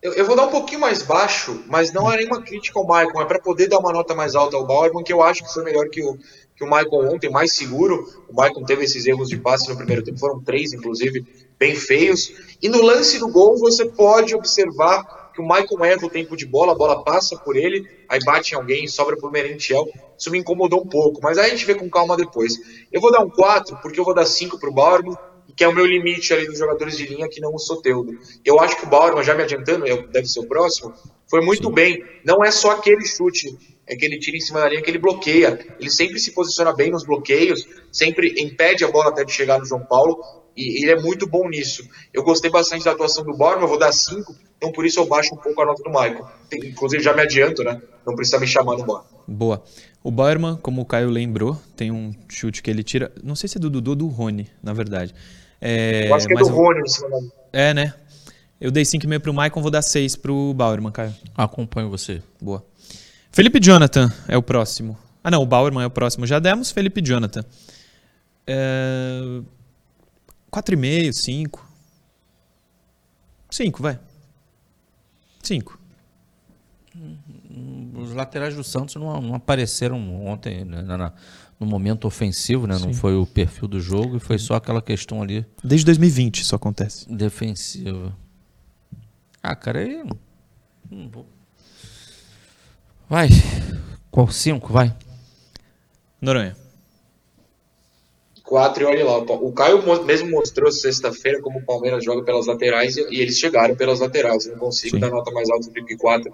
D: Eu, eu vou dar um pouquinho mais baixo, mas não é nenhuma crítica ao Maicon, é para poder dar uma nota mais alta ao Bauerman, que eu acho que foi melhor que o, que o Maicon ontem, mais seguro. O Maicon teve esses erros de passe no primeiro tempo, foram três, inclusive, bem feios. E no lance do gol, você pode observar que o Maicon erra o tempo de bola, a bola passa por ele, aí bate em alguém, sobra pro Merentiel. Isso me incomodou um pouco, mas aí a gente vê com calma depois. Eu vou dar um 4, porque eu vou dar 5 pro Bauerman, que é o meu limite ali dos jogadores de linha que não o Soteudo. Eu acho que o Bauerman, já me adiantando, deve ser o próximo, foi muito bem. Não é só aquele chute, é que ele tira em cima da linha que ele bloqueia. Ele sempre se posiciona bem nos bloqueios, sempre impede a bola até de chegar no João Paulo, e ele é muito bom nisso. Eu gostei bastante da atuação do Bauerman, eu vou dar 5, então por isso eu baixo um pouco a nota do Michael. Inclusive já me adianto, né? Não precisa me chamar no.
B: Boa. O Bauerman, como o Caio lembrou, tem um chute que ele tira. Não sei se é do Dudu ou do Rony, na verdade. É,
D: Eu acho que é do
B: eu-
D: Rony em cima da
B: É, né? Eu dei 5,5 pro Maicon, vou dar 6 pro Bauerman, Caio.
C: Acompanho você.
B: Boa. Felipe Jonathan é o próximo. Ah, não, o Bauerman é o próximo. Já demos Felipe Jonathan. É... 4,5, 5. 5, vai. 5.
C: Os laterais do Santos não, não apareceram ontem né, na- no momento ofensivo, né? Não foi o perfil do jogo e foi só aquela questão ali
B: Desde 2020 isso acontece.
C: defensiva. Ah, cara, aí. não vou- Vai. Qual? Cinco, vai.
B: Noronha.
D: 4 e olha lá. O Caio mo- mesmo mostrou sexta-feira como o Palmeiras joga pelas laterais e, eles chegaram pelas laterais. Eu não consigo
B: Sim.
D: dar nota mais alta do que 4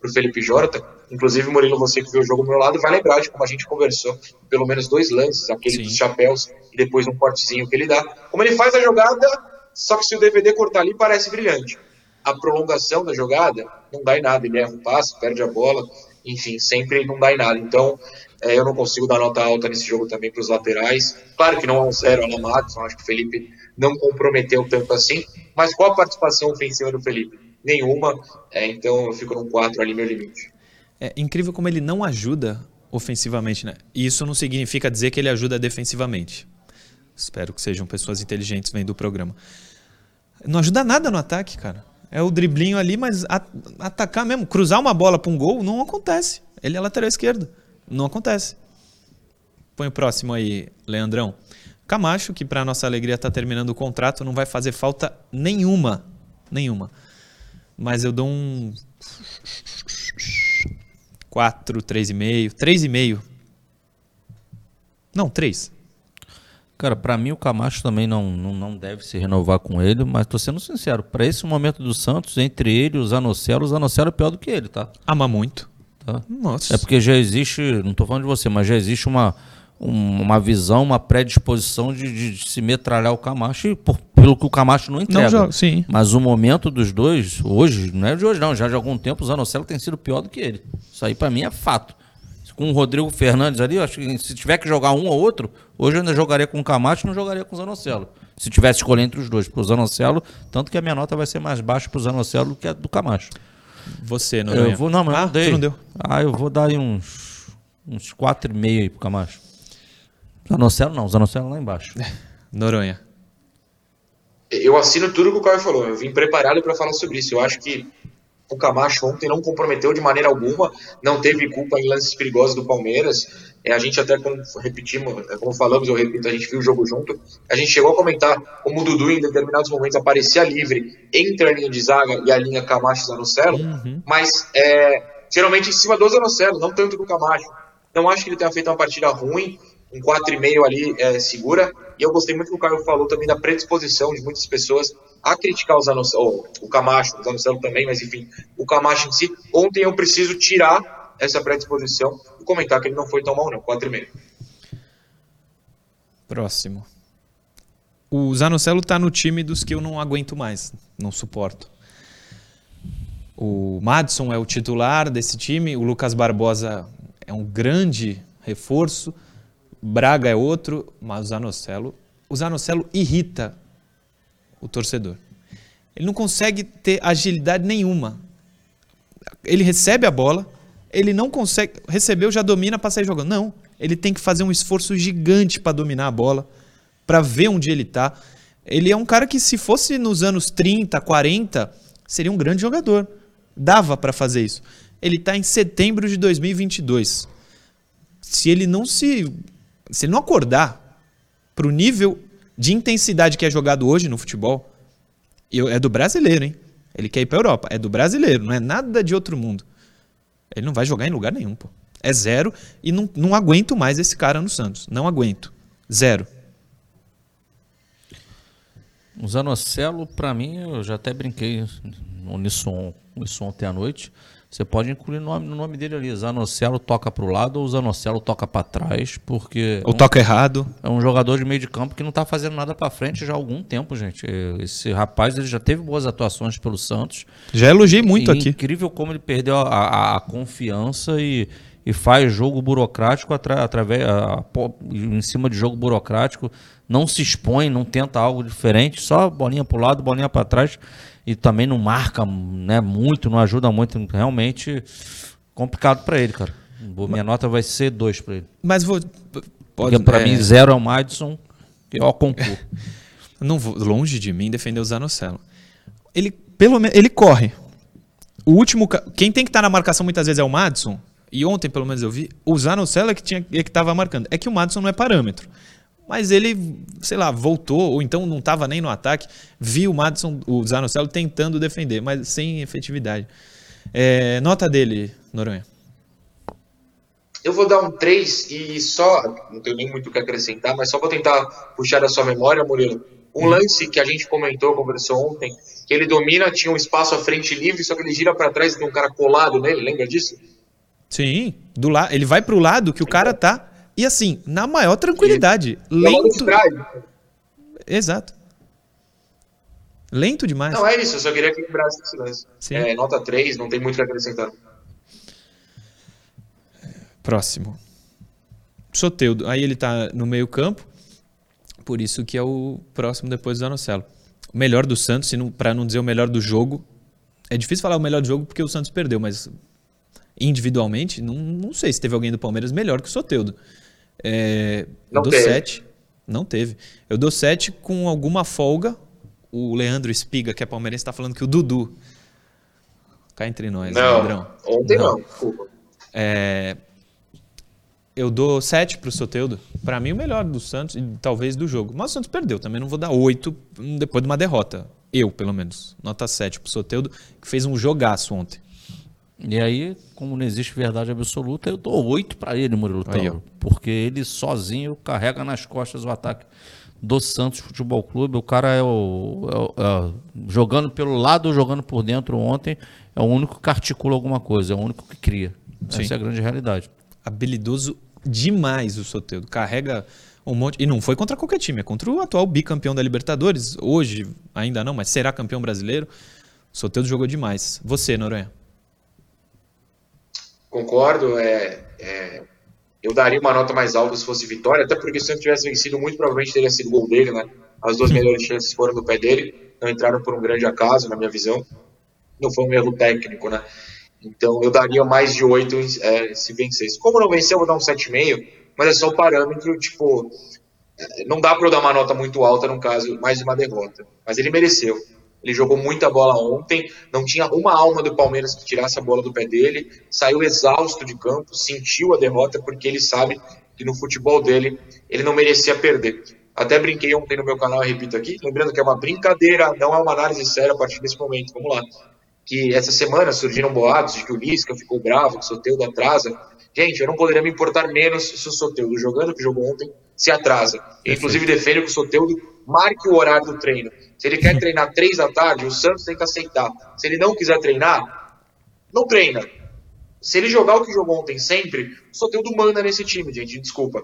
D: pro Felipe Jota. Inclusive, Murilo, você que viu o jogo do meu lado, vai lembrar de como a gente conversou. Pelo menos dois lances, aquele
B: Sim.
D: dos chapéus e depois um cortezinho que ele dá. Como ele faz a jogada, só que se o DVD cortar ali, parece brilhante. A prolongação da jogada não dá em nada. Ele erra um passe, perde a bola, enfim, sempre não dá em nada. Então, é, eu não consigo dar nota alta nesse jogo também para os laterais. Claro que não é um zero Alan Madison, acho que o Felipe não comprometeu tanto assim. Mas qual a participação ofensiva do Felipe? Nenhuma. É, então eu fico num 4 ali, meu limite.
B: É incrível como ele não ajuda ofensivamente, né? E isso não significa dizer que ele ajuda defensivamente. Espero que sejam pessoas inteligentes vendo o programa. Não ajuda nada no ataque, cara. É o driblinho ali, mas atacar mesmo, cruzar uma bola para um gol, não acontece. Ele é lateral esquerdo. Não acontece. Põe o próximo aí, Leandrão. Camacho, que para nossa alegria está terminando o contrato, não vai fazer falta nenhuma. Nenhuma. Mas eu dou um 4, 3,5. 3,5. Não, 3.
C: Cara, pra mim o Camacho também não, não, não deve se renovar com ele, mas tô sendo sincero, pra esse momento do Santos, entre ele e o Zanocelo, o Zanocelo é pior do que ele, tá?
B: Ama muito.
C: Tá?
B: Nossa.
C: É porque já existe, não tô falando de você, mas já existe uma, um- uma visão, uma predisposição de, de- de se metralhar o Camacho, por- pelo que o Camacho não entrega.
B: Não joga, sim.
C: Mas o momento dos dois, hoje, não é de hoje não, já de algum tempo o Zanocelo tem sido pior do que ele. Isso aí pra mim é fato. Com o Rodrigo Fernandes ali, eu acho que se tiver que jogar um ou outro, hoje eu ainda jogaria com o Camacho e não jogaria com o Zanocelo. Se tivesse escolher entre os dois, pro Zanocelo, tanto que a minha nota vai ser mais baixa pro Zanocelo do que a do Camacho.
B: Você, Noronha.
C: Eu vou, não, mas eu
B: ah,
C: não dei.
B: tu não deu.
C: Ah, eu vou dar aí uns, uns 4,5 aí pro Camacho. Zanocelo não, Zanocelo lá embaixo.
B: Noronha.
D: Eu assino tudo que o Caio falou. Eu vim preparado para falar sobre isso. Eu acho que o Camacho ontem não comprometeu de maneira alguma, não teve culpa em lances perigosos do Palmeiras. É, a gente até, como repetimos, é, como falamos, eu repito, a gente viu o jogo junto. A gente chegou a comentar como o Dudu, em determinados momentos, aparecia livre entre a linha de zaga e a linha Camacho Zanocelo, mas é, geralmente em cima do Zanocelo, não tanto do Camacho. Não acho que ele tenha feito uma partida ruim, um 4,5 ali é, segura. E eu gostei muito que o Caio falou também da predisposição de muitas pessoas a criticar o Zanocelo, o Camacho, o Zanocelo também, mas enfim, o Camacho em si. Ontem eu preciso tirar essa predisposição e comentar que ele não foi tão mal, não, 4,5.
B: Próximo. O Zanocelo tá no time dos que eu não aguento mais, não suporto. O Madison é o titular desse time, o Lucas Barbosa é um grande reforço, Braga é outro, mas o Zanocelo, o Zanocelo irrita o torcedor. Ele não consegue ter agilidade nenhuma. Ele recebe a bola, ele não consegue. Recebeu, já domina para sair jogando. Não. Ele tem que fazer um esforço gigante para dominar a bola, para ver onde ele está. Ele é um cara que, se fosse nos anos 30, 40, seria um grande jogador. Dava para fazer isso. Ele está em setembro de 2022. Se ele não se. Se ele não acordar para o nível de intensidade que é jogado hoje no futebol, é do brasileiro, hein? Ele quer ir para Europa. É do brasileiro, não é nada de outro mundo. Ele não vai jogar em lugar nenhum, pô. É zero e não, não aguento mais esse cara no Santos. Não aguento. Zero.
C: O Zanocelo, para mim, eu já até brinquei nisso, nisso ontem à noite. Você pode incluir no nome, no nome dele ali. Zanocelo toca para o lado ou Zanocelo toca para trás, porque.
B: Ou um, toca errado.
C: É um jogador de meio de campo que não está fazendo nada para frente já há algum tempo, gente. Esse rapaz ele já teve boas atuações pelo Santos.
B: Já elogiei muito
C: e
B: aqui.
C: Incrível como ele perdeu a, a, a confiança e, e faz jogo burocrático atra, através, a, em cima de jogo burocrático. Não se expõe, não tenta algo diferente, só bolinha para o lado, bolinha para trás e também não marca né, muito, não ajuda muito. Realmente complicado para ele, cara. Minha nota vai ser 2 para ele.
B: Mas vou.
C: Pode, Porque para é... mim, zero é o Madison e ó concurso.
B: não vou longe de mim defender o Zanocelo. Ele, pelo menos, ele corre. O último. Quem tem que estar tá na marcação muitas vezes é o Madison. E ontem, pelo menos, eu vi. O Zanocelo é que tinha é que estava marcando. É que o Madison não é parâmetro mas ele, sei lá, voltou, ou então não estava nem no ataque, viu o Madison, o Zanocelo tentando defender, mas sem efetividade. É, nota dele, Noronha.
D: Eu vou dar um 3 e só, não tenho nem muito o que acrescentar, mas só vou tentar puxar da sua memória, Murilo. Um lance que a gente comentou, conversou ontem, que ele domina, tinha um espaço à frente livre, só que ele gira para trás e tem um cara colado nele, lembra disso?
B: Sim, do la ele vai para o lado que o cara tá e assim, na maior tranquilidade. E lento. Exato. Lento demais.
D: Não, é isso, eu só queria que lembrasse esse lance. É, nota 3, não tem muito o que acrescentar.
B: Próximo. Soteudo. Aí ele tá no meio-campo, por isso que é o próximo depois do Zanocelo. O melhor do Santos, para não dizer o melhor do jogo. É difícil falar o melhor do jogo porque o Santos perdeu, mas individualmente, não, não sei se teve alguém do Palmeiras melhor que o Soteudo. É, eu não dou 7. Não teve. Eu dou 7 com alguma folga. O Leandro Espiga, que é palmeirense, está falando que o Dudu. Cá entre nós,
D: não, ladrão. Ontem não, desculpa.
B: É, eu dou 7 pro Soteudo. Para mim, o melhor do Santos e talvez do jogo. Mas o Santos perdeu. Também não vou dar 8 depois de uma derrota. Eu, pelo menos. Nota 7 pro Soteudo, que fez um jogaço ontem.
C: E aí, como não existe verdade absoluta, eu dou oito para ele, Murilo Tauro, porque ele sozinho carrega nas costas o ataque do Santos Futebol Clube. O cara é o, é é, jogando pelo lado jogando por dentro ontem, é o único que articula alguma coisa, é o único que cria. Sim. Essa é a grande realidade.
B: Habilidoso demais o Soteldo. Carrega um monte. E não foi contra qualquer time, é contra o atual bicampeão da Libertadores. Hoje, ainda não, mas será campeão brasileiro. O Soteldo jogou demais. Você, Noronha?
D: Concordo. É, é, eu daria uma nota mais alta se fosse vitória, até porque se ele tivesse vencido, muito provavelmente teria sido gol dele, né? As duas melhores chances foram do pé dele, não entraram por um grande acaso, na minha visão. Não foi um erro técnico, né? Então eu daria mais de 8 é, se vencesse. Como não venceu, eu vou dar um 7,5, mas é só o parâmetro, tipo, é, não dá para eu dar uma nota muito alta no caso, mais de uma derrota. Mas ele mereceu. Ele jogou muita bola ontem, não tinha uma alma do Palmeiras que tirasse a bola do pé dele, saiu exausto de campo, sentiu a derrota porque ele sabe que no futebol dele ele não merecia perder. Até brinquei ontem no meu canal, repito aqui, lembrando que é uma brincadeira, não é uma análise séria a partir desse momento. Vamos lá. Que essa semana surgiram boatos de que o Lisca ficou bravo, que o Soteudo atrasa. Gente, eu não poderia me importar menos se o Soteudo, jogando que jogou ontem, se atrasa. Eu, inclusive, defendo que o Soteudo marque o horário do treino. Se ele quer treinar três da tarde, o Santos tem que aceitar. Se ele não quiser treinar, não treina. Se ele jogar o que jogou ontem sempre, o Soteldo manda nesse time, gente. Desculpa.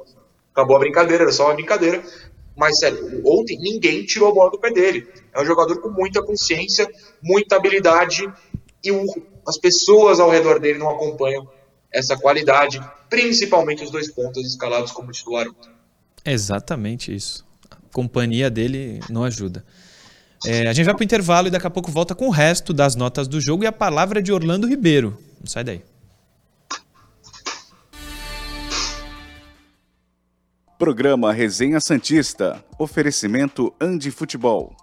D: Acabou a brincadeira, era só uma brincadeira. Mas, sério, ontem ninguém tirou a bola do pé dele. É um jogador com muita consciência, muita habilidade e o, as pessoas ao redor dele não acompanham essa qualidade, principalmente os dois pontos escalados como titular.
B: Exatamente isso companhia dele não ajuda. É, a gente vai pro intervalo e daqui a pouco volta com o resto das notas do jogo e a palavra de Orlando Ribeiro. Não sai daí.
A: Programa Resenha Santista. Oferecimento Andi Futebol.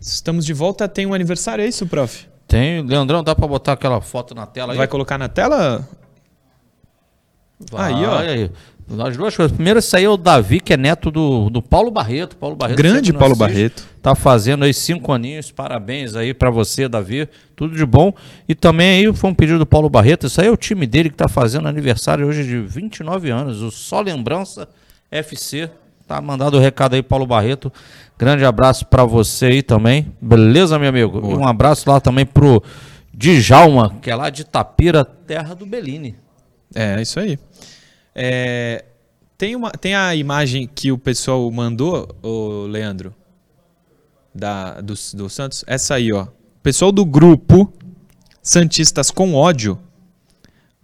B: Estamos de volta. Tem um aniversário, é isso, prof?
C: Tem, Leandrão, dá pra botar aquela foto na tela aí?
B: Vai colocar na tela?
C: Vai,
B: Aí, ó.
C: aí. As duas coisas. Primeiro, esse aí é o Davi, que é neto do, do Paulo Barreto. Paulo Barreto
B: Grande Paulo
C: assiste.
B: Barreto.
C: Tá fazendo aí cinco aninhos. Parabéns aí pra você, Davi. Tudo de bom. E também aí foi um pedido do Paulo Barreto. Isso aí é o time dele que tá fazendo aniversário hoje de 29 anos. O Só Lembrança FC. Tá mandado o recado aí, Paulo Barreto. Grande abraço pra você aí também. Beleza, meu amigo? E um abraço lá também pro Djalma, que é lá de Tapira, terra do Bellini.
B: É, isso aí. É, tem, uma, tem a imagem que o pessoal mandou, o Leandro, da, do, do Santos. Essa aí, ó. O pessoal do grupo Santistas com ódio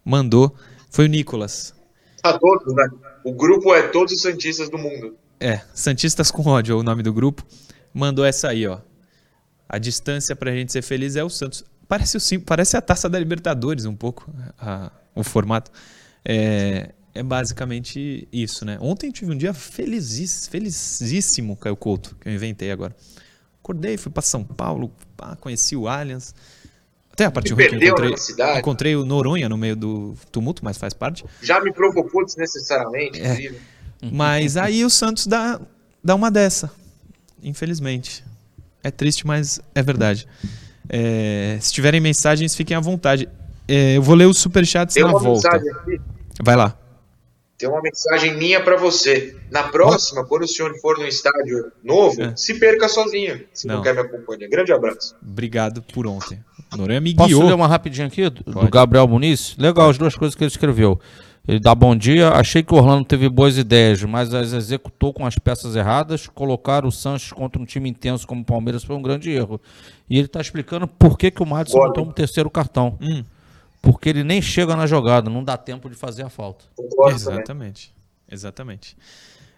B: mandou. Foi o Nicolas.
D: A todos, né? O grupo é todos os Santistas do mundo.
B: É, Santistas com ódio é o nome do grupo. Mandou essa aí, ó. A distância pra gente ser feliz é o Santos. Parece, o, sim- parece a taça da Libertadores um pouco, a- o formato. É, é basicamente isso, né? Ontem tive um dia felizíssimo, felizíssimo, Caio Couto, que eu inventei agora. Acordei, fui pra São Paulo, pá, conheci o Allianz. Até a parte
D: Me
B: ruim que encontrei, encontrei o Noronha no meio do tumulto, mas faz parte.
D: Já me provocou desnecessariamente,
B: É.
D: inclusive.
B: Mas aí o Santos dá, dá uma dessa, infelizmente. É triste, mas é verdade. É, se tiverem mensagens, fiquem à vontade. É, eu vou ler os superchats
D: Tem
B: na
D: uma
B: volta.
D: mensagem aqui.
B: Vai lá.
D: Tem uma mensagem minha pra você. Na próxima, quando o senhor for no estádio novo,
B: É.
D: se perca sozinho, se não,
B: Não.
D: quer me acompanhar. Grande abraço.
B: Obrigado por ontem. Noronha me
C: Posso
B: guiou.
C: ler uma rapidinho aqui do, do. Gabriel Muniz? Legal as duas coisas que ele escreveu. Ele dá bom dia. Achei que o Orlando teve boas ideias, mas as executou com as peças erradas. Colocar o Sanches contra um time intenso como o Palmeiras foi um grande erro. E ele está explicando por que, que o Madison não
D: Concordo.
C: toma o terceiro cartão.
B: Hum,
C: Porque ele nem chega na jogada, não dá tempo de fazer a falta.
D: Concordo
B: exatamente. Exatamente.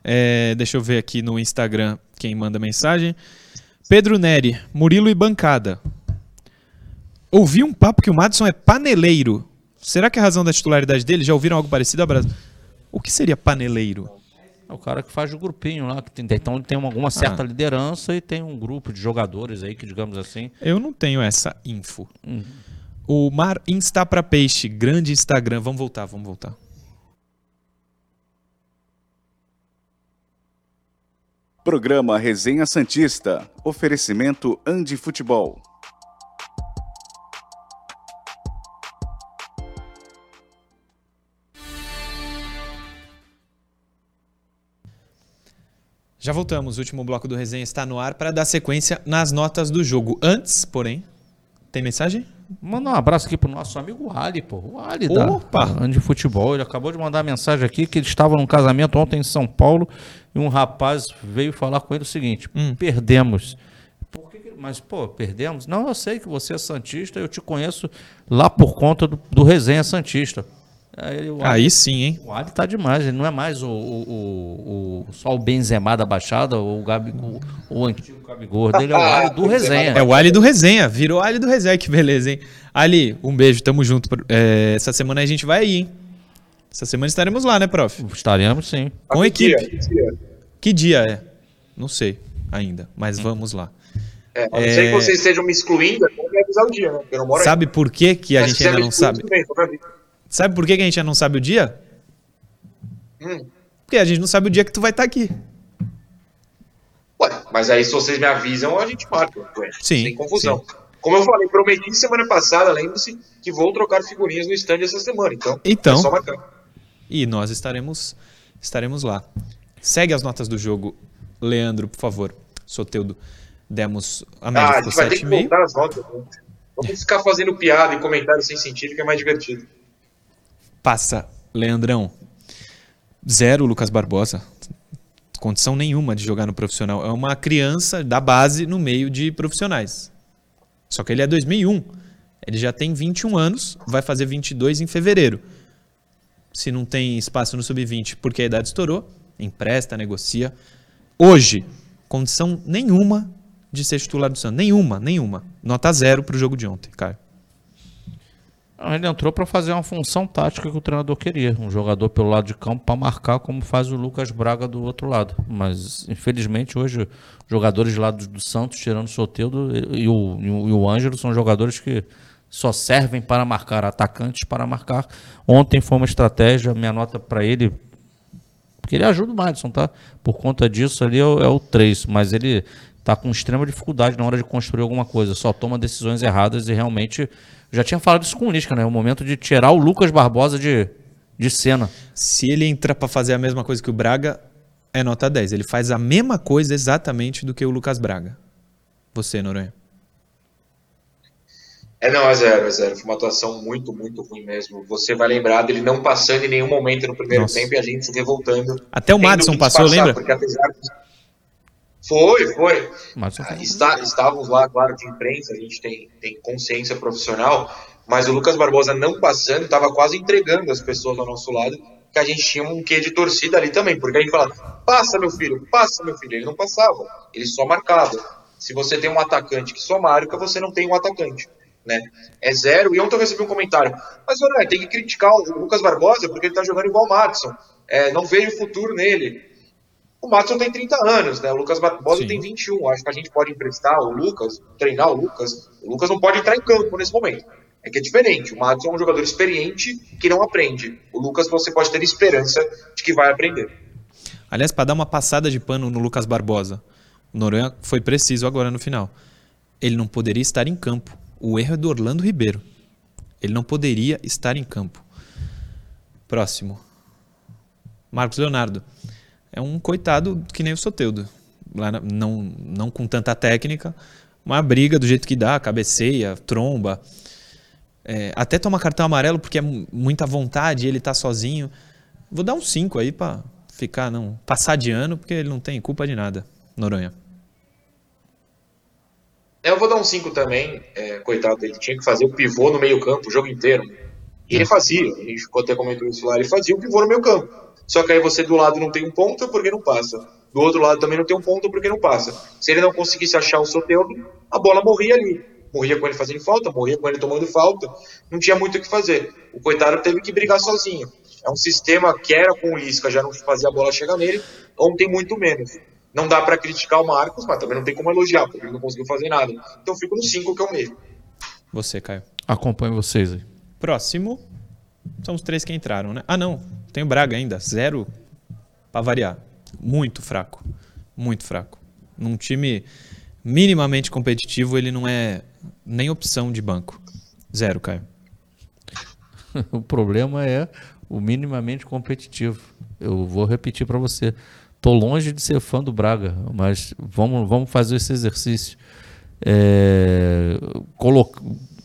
B: É, deixa eu ver aqui no Instagram quem manda mensagem. Pedro Neri, Murilo e Bancada. Ouvi um papo que o Madison é paneleiro. Será que é a razão da titularidade dele? Já ouviram algo parecido? Abraço. O que seria paneleiro?
C: É o cara que faz o grupinho lá, que tem, então ele tem uma- alguma certa
B: Ah.
C: liderança e tem um grupo de jogadores aí que, digamos assim,
B: Eu não tenho essa info.
C: Hum.
B: O Mar Insta pra Peixe, grande Instagram. Vamos voltar, vamos voltar.
A: Programa Resenha Santista. Oferecimento Andi Futebol.
B: Já voltamos. O último bloco do resenha está no ar para dar sequência nas notas do jogo. Antes, porém, tem mensagem?
C: Manda um abraço aqui pro nosso amigo Ali, pô. O Ali
B: Opa!
C: da de futebol. Ele acabou de mandar mensagem aqui que ele estava num casamento ontem em São Paulo e um rapaz veio falar com ele o seguinte:
B: Hum.
C: perdemos. Por que que- mas, pô, perdemos? Não, eu sei que você é Santista, eu te conheço lá por conta do, do Resenha Santista. Aí, o Ali-
B: Aí sim, hein?
C: o Ali tá demais, ele não é mais o, o, o- o- só o Benzema da Baixada, ou o, Gabi, o, o antigo Gabigol dele, é o Ali do Resenha.
B: É o Ali do Resenha. Virou Ali do Resenha. Que beleza, hein? Ali, um beijo. Tamo junto. É, essa semana a gente vai aí, hein? Essa semana estaremos lá, né, prof?
C: Estaremos sim.
B: Com
D: Que
B: equipe.
D: dia, que dia?
B: Que dia é? Não sei ainda, mas vamos lá.
D: É, a não ser que vocês estejam me excluindo, é bom me avisar o dia, né? Eu moro aí.
B: Sabe por que, que a
D: Mas
B: gente ainda não sabe?
D: tudo
B: Sabe por que, que a gente não sabe o dia?
D: Hum.
B: Porque a gente não sabe o dia que tu vai estar aqui.
D: Ué, mas aí se vocês me avisam, a gente marca. Ué,
B: Sim,
D: Sem confusão. Como eu falei, prometi semana passada, lembre-se que vou trocar figurinhas no stand essa semana. Então,
B: Então.
D: é só marcar.
B: E nós estaremos estaremos lá. Segue as notas do jogo, Leandro, por favor. Soteudo. Demos a média
D: Ah, a gente vai ter que
B: 7,5.
D: voltar as notas. né? Vamos ficar fazendo piada e comentário sem sentido, que é mais divertido.
B: Passa, Leandrão. Zero, Lucas Barbosa. Condição nenhuma de jogar no profissional. É uma criança da base no meio de profissionais. Só que ele é 2001. Ele já tem 21 anos, vai fazer 22 em fevereiro. Se não tem espaço no sub-20 porque a idade estourou, empresta, negocia. Hoje, condição nenhuma de ser titular do Santos. Nenhuma, nenhuma. Nota zero para o jogo de ontem, Caio.
C: Ele entrou para fazer uma função tática que o treinador queria. Um jogador pelo lado de campo para marcar, como faz o Lucas Braga do outro lado. Mas, infelizmente, hoje, jogadores lá do, do Santos, tirando o Soteldo e o, e o, e o Ângelo, são jogadores que só servem para marcar, atacantes para marcar. Ontem foi uma estratégia, minha nota para ele, porque ele ajuda o Madison, tá? Por conta disso ali é o, é o 3, mas ele tá com extrema dificuldade na hora de construir alguma coisa, só toma decisões erradas e realmente já tinha falado isso com o Lisca, né? O momento de tirar o Lucas Barbosa de, de cena.
B: Se ele entra para fazer a mesma coisa que o Braga, é nota 10. Ele faz a mesma coisa exatamente do que o Lucas Braga. Você, Noronha.
D: É, não, é zero, é zero. Foi uma atuação muito, muito ruim mesmo. Você vai lembrar dele não passando em nenhum momento no primeiro Nossa. tempo e a gente se revoltando.
B: Até o Madison passou, passar, lembra? Porque apesar de...
D: Foi, foi. Ah, está, estávamos lá, claro, de imprensa, a gente tem, tem consciência profissional, mas o Lucas Barbosa não passando, estava quase entregando as pessoas ao nosso lado, que a gente tinha um quê de torcida ali também, porque a gente falava, passa meu filho, passa meu filho, ele não passava, ele só marcava. Se você tem um atacante que só marca, você não tem um atacante né? É zero. E ontem eu recebi um comentário. Mas, olha, tem que criticar o Lucas Barbosa porque ele tá jogando igual o Matson. É, não vejo futuro nele. O Matson tem 30 anos, né? O Lucas Barbosa Sim. tem 21. Acho que a gente pode emprestar o Lucas, treinar o Lucas. O Lucas não pode entrar em campo nesse momento. É que é diferente. O Matson é um jogador experiente que não aprende. O Lucas você pode ter esperança de que vai aprender.
B: Aliás, para dar uma passada de pano no Lucas Barbosa, o Noronha foi preciso agora no final. Ele não poderia estar em campo o erro é do Orlando Ribeiro. Ele não poderia estar em campo. Próximo. Marcos Leonardo. É um coitado que nem o Soteudo. Não, não com tanta técnica, uma briga do jeito que dá, cabeceia, tromba. É, até toma cartão amarelo porque é muita vontade, ele tá sozinho. Vou dar um 5 aí para ficar, não, passar de ano, porque ele não tem culpa de nada. Noronha.
D: Eu vou dar um 5 também, é, coitado, ele tinha que fazer o pivô no meio campo o jogo inteiro. E ele fazia, a gente até comentou isso lá, ele fazia o pivô no meio campo. Só que aí você do lado não tem um ponto porque não passa. Do outro lado também não tem um ponto porque não passa. Se ele não conseguisse achar o Soteldo, a bola morria ali. Morria com ele fazendo falta, morria com ele tomando falta. Não tinha muito o que fazer. O coitado teve que brigar sozinho. É um sistema que era com o Lisca, já não fazia a bola chegar nele, ontem muito menos. Não dá para criticar o Marcos, mas também não tem como elogiar, porque ele não conseguiu fazer nada. Então fico no 5, que é o mesmo.
B: Você, Caio.
C: Acompanho vocês aí.
B: Próximo. São os três que entraram, né? Ah, não. Tem o Braga ainda. Zero para variar. Muito fraco. Muito fraco. Num time minimamente competitivo, ele não é nem opção de banco. Zero, Caio.
C: o problema é o minimamente competitivo. Eu vou repetir para você. Tô longe de ser fã do Braga, mas vamos, vamos fazer esse exercício. É,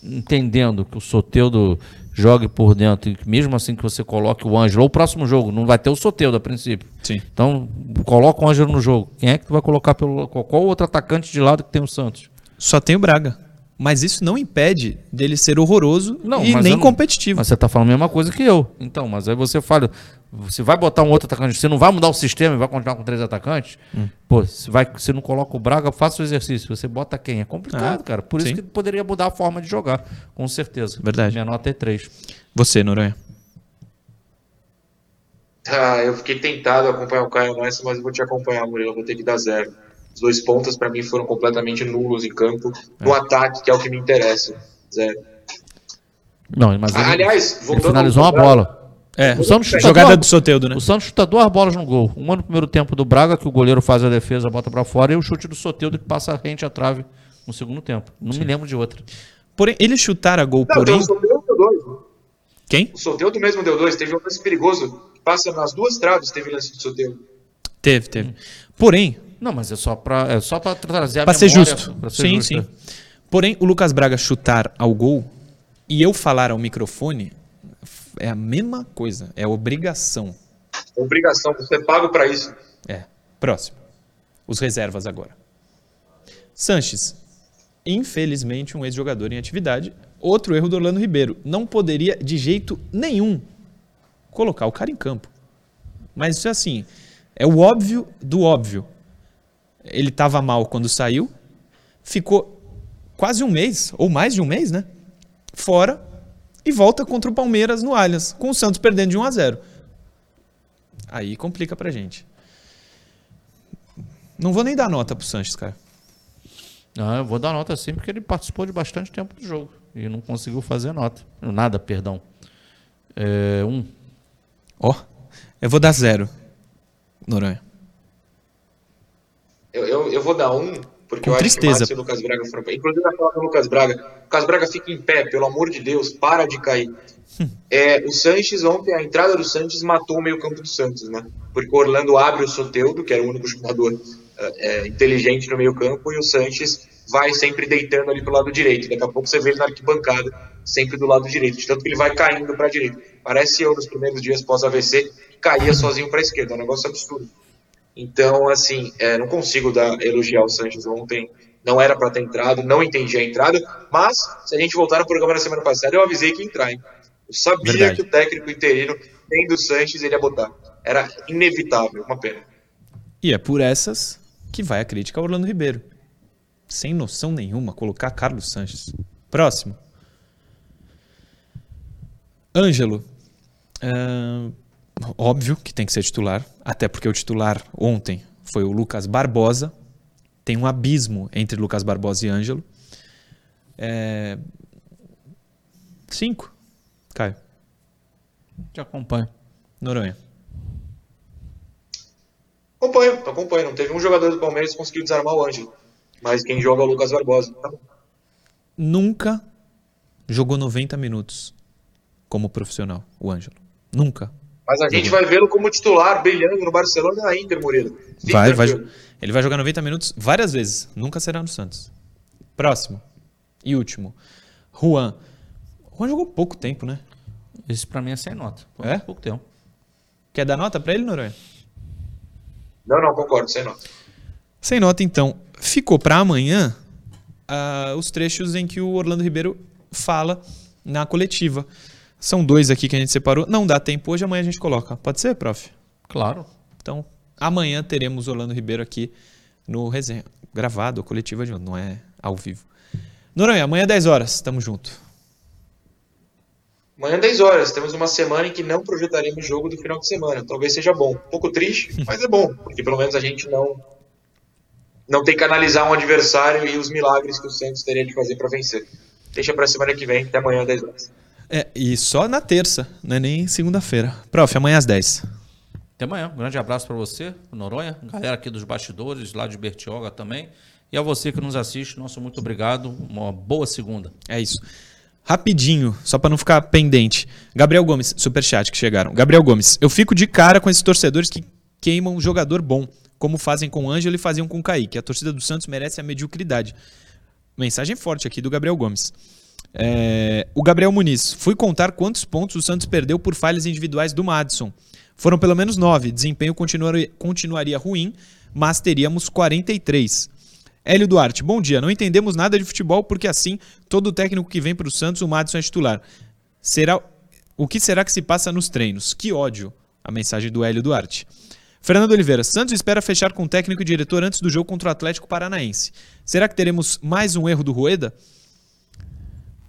C: entendendo que o Soteudo jogue por dentro, e mesmo assim que você coloque o Ângelo, ou o próximo jogo, não vai ter o Soteudo a princípio.
B: Sim.
C: Então, coloca o Ângelo no jogo. Quem é que tu vai colocar pelo. Qual outro atacante de lado que tem o Santos?
B: Só tem o Braga. Mas isso não impede dele ser horroroso não, e nem competitivo.
C: Mas você está falando a mesma coisa que eu. Então, mas aí você fala, você vai botar um outro atacante, você não vai mudar o sistema e vai continuar com três atacantes? Hum. Pô, você, vai, você não coloca o Braga, faça o exercício. Você bota quem? É complicado, ah, cara. Por sim. isso que poderia mudar a forma de jogar, com certeza.
B: Verdade.
C: Minha nota é 3.
B: Você, Noronha?
D: Ah, eu fiquei tentado a acompanhar o Caio nessa, mas eu vou te acompanhar, Murilo. Eu vou ter que dar zero. Os dois pontas, para mim, foram completamente nulos em campo. No é. ataque, que é o que me interessa. Zero.
C: Não, mas
D: ele, Aliás,
C: ele finalizou uma bola.
B: É, o Santos jogada do Soteudo, né?
C: O Santos chuta duas bolas no gol. Uma no primeiro tempo do Braga, que o goleiro faz a defesa, bota para fora, e o chute do Soteudo que passa rente à trave no segundo tempo. Não Sim. me lembro de outra.
B: Porém, ele chutar a gol, Não, porém... Então, o Soteudo deu dois. Né? Quem?
D: O Soteudo mesmo deu dois. Teve um lance perigoso. Passa nas duas traves, teve lance do Soteudo.
B: Teve, teve. Porém,
C: não, mas é só para é só para trazer a
B: pra memória. Ser justo. Pra ser sim, justo. sim. Porém, o Lucas Braga chutar ao gol e eu falar ao microfone é a mesma coisa. É obrigação.
D: Obrigação. Você é pago para isso.
B: É. Próximo. Os reservas agora. Sanches. Infelizmente, um ex-jogador em atividade Outro erro do Orlando Ribeiro. Não poderia de jeito nenhum colocar o cara em campo. Mas isso é assim, é o óbvio do óbvio. Ele estava mal quando saiu, ficou quase um mês, ou mais de um mês, né? Fora e volta contra o Palmeiras no Allianz, com o Santos perdendo de 1 a 0. Aí complica pra gente. Não vou nem dar nota pro Sanches, cara.
C: Não, eu vou dar nota sim, porque ele participou de bastante tempo do jogo e não conseguiu fazer nota. Nada, perdão. É, um.
B: Ó, eu vou dar zero, Noronha.
D: Eu, eu, eu vou dar um, porque
B: Com
D: eu
B: tristeza.
D: acho que o Lucas Braga foram. Inclusive, a falar do Lucas Braga. O Lucas Braga fica em pé, pelo amor de Deus, para de cair. É, o Sanches, ontem, a entrada do Sanches matou o meio-campo do Santos, né? Porque o Orlando abre o Soteudo, que era o único jogador é, inteligente no meio-campo, e o Sanches vai sempre deitando ali pro lado direito. Daqui a pouco você vê ele na arquibancada, sempre do lado direito, de tanto que ele vai caindo para a direita. Parece eu nos primeiros dias pós-AVC, que caía sozinho para a esquerda, é um negócio absurdo. Então, assim, é, não consigo dar, elogiar o Sanches ontem. Não era para ter entrado, não entendi a entrada, mas se a gente voltar no programa da semana passada, eu avisei que ia entrar, hein? Eu sabia
B: Verdade.
D: que o técnico interino, tendo o Sanches, ele ia botar. Era inevitável, uma pena.
B: E é por essas que vai a crítica ao Orlando Ribeiro. Sem noção nenhuma, colocar Carlos Sanches. Próximo. Ângelo. Ahn, óbvio que tem que ser titular, até porque o titular ontem foi o Lucas Barbosa. Tem um abismo entre Lucas Barbosa e Ângelo. É... Cinco. Caio.
C: Te acompanho.
B: Noronha.
D: Acompanho, acompanho. Não teve um jogador do Palmeiras que conseguiu desarmar o Ângelo. Mas quem joga é o Lucas Barbosa. Tá bom.
B: nunca jogou 90 minutos como profissional, o Ângelo. Nunca.
D: Mas a gente vai vê-lo como titular, brilhando no Barcelona e na Inter. Fique
B: Vai, vai, ele vai jogar 90 minutos várias vezes. Nunca será no Santos. Próximo. E último. Juan. Juan jogou pouco tempo, né?
C: Esse pra mim é sem nota.
B: É?
C: Pouco tempo.
B: Quer dar nota pra ele, Noronha?
D: Não, não, concordo, sem nota.
B: Sem nota, então. Ficou pra amanhã ah, os trechos em que o Orlando Ribeiro fala na coletiva. São dois aqui que a gente separou. Não dá tempo hoje, amanhã a gente coloca. Pode ser, prof?
C: Claro.
B: Então, amanhã teremos Orlando Ribeiro aqui no resenha. Gravado, coletiva de não é ao vivo. Noronha, amanhã 10 horas, tamo junto.
D: Amanhã 10 horas, temos uma semana em que não projetaremos jogo do final de semana. Talvez seja bom. Um pouco triste, mas é bom, porque pelo menos a gente não não tem que analisar um adversário e os milagres que o Santos teria de fazer para vencer. Deixa pra semana que vem, até amanhã 10 horas.
B: É, e só na terça, não é nem segunda-feira. Prof, amanhã às 10.
C: Até amanhã. Um grande abraço para você, Noronha, galera aqui dos bastidores, lá de Bertioga também. E a você que nos assiste, nosso muito obrigado. Uma boa segunda.
B: É isso. Rapidinho, só pra não ficar pendente. Gabriel Gomes, superchat que chegaram. Gabriel Gomes, eu fico de cara com esses torcedores que queimam um jogador bom, como fazem com o Ângelo e faziam com o Kaique. A torcida do Santos merece a mediocridade. Mensagem forte aqui do Gabriel Gomes. É, o Gabriel Muniz, fui contar quantos pontos o Santos perdeu por falhas individuais do Madison. Foram pelo menos nove. Desempenho continuaria, continuaria ruim, mas teríamos 43. Hélio Duarte, bom dia. Não entendemos nada de futebol porque assim todo técnico que vem para o Santos, o Madison é titular. Será o que será que se passa nos treinos? Que ódio. A mensagem do Hélio Duarte. Fernando Oliveira, Santos espera fechar com técnico e diretor antes do jogo contra o Atlético Paranaense. Será que teremos mais um erro do Rueda?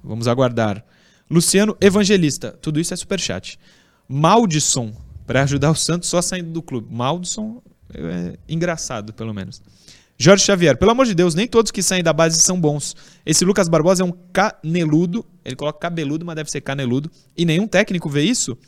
B: Vamos aguardar. Luciano Evangelista, tudo isso é superchat. Maldisson, para ajudar o Santos só saindo do clube. Maldisson é engraçado, pelo menos. Jorge Xavier, pelo amor de Deus, nem todos que saem da base são bons. Esse Lucas Barbosa é um caneludo, ele coloca cabeludo, mas deve ser caneludo, e nenhum técnico vê isso?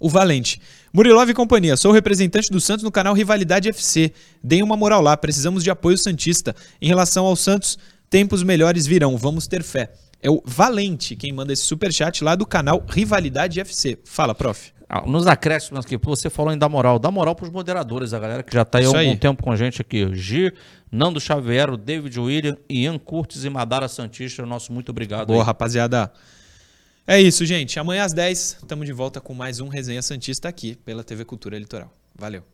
B: O Valente. Murilov e companhia, sou representante do Santos no canal Rivalidade FC. Deem uma moral lá, precisamos de apoio Santista. Em relação ao Santos, tempos melhores virão, vamos ter fé. É o Valente quem manda esse superchat lá do canal Rivalidade FC. Fala, prof.
C: Ah, Nos acréscimos aqui, você falou em dar moral. Dá moral pros moderadores, a galera que já tá aí há algum
B: aí.
C: tempo com a gente aqui. Gir, Nando Xavier, o David William, Ian Curtis e Madara Santista. Nosso muito obrigado.
B: Boa,
C: aí.
B: rapaziada. É isso, gente. Amanhã às 10, estamos de volta com mais um Resenha Santista aqui pela TV Cultura Litoral. Valeu.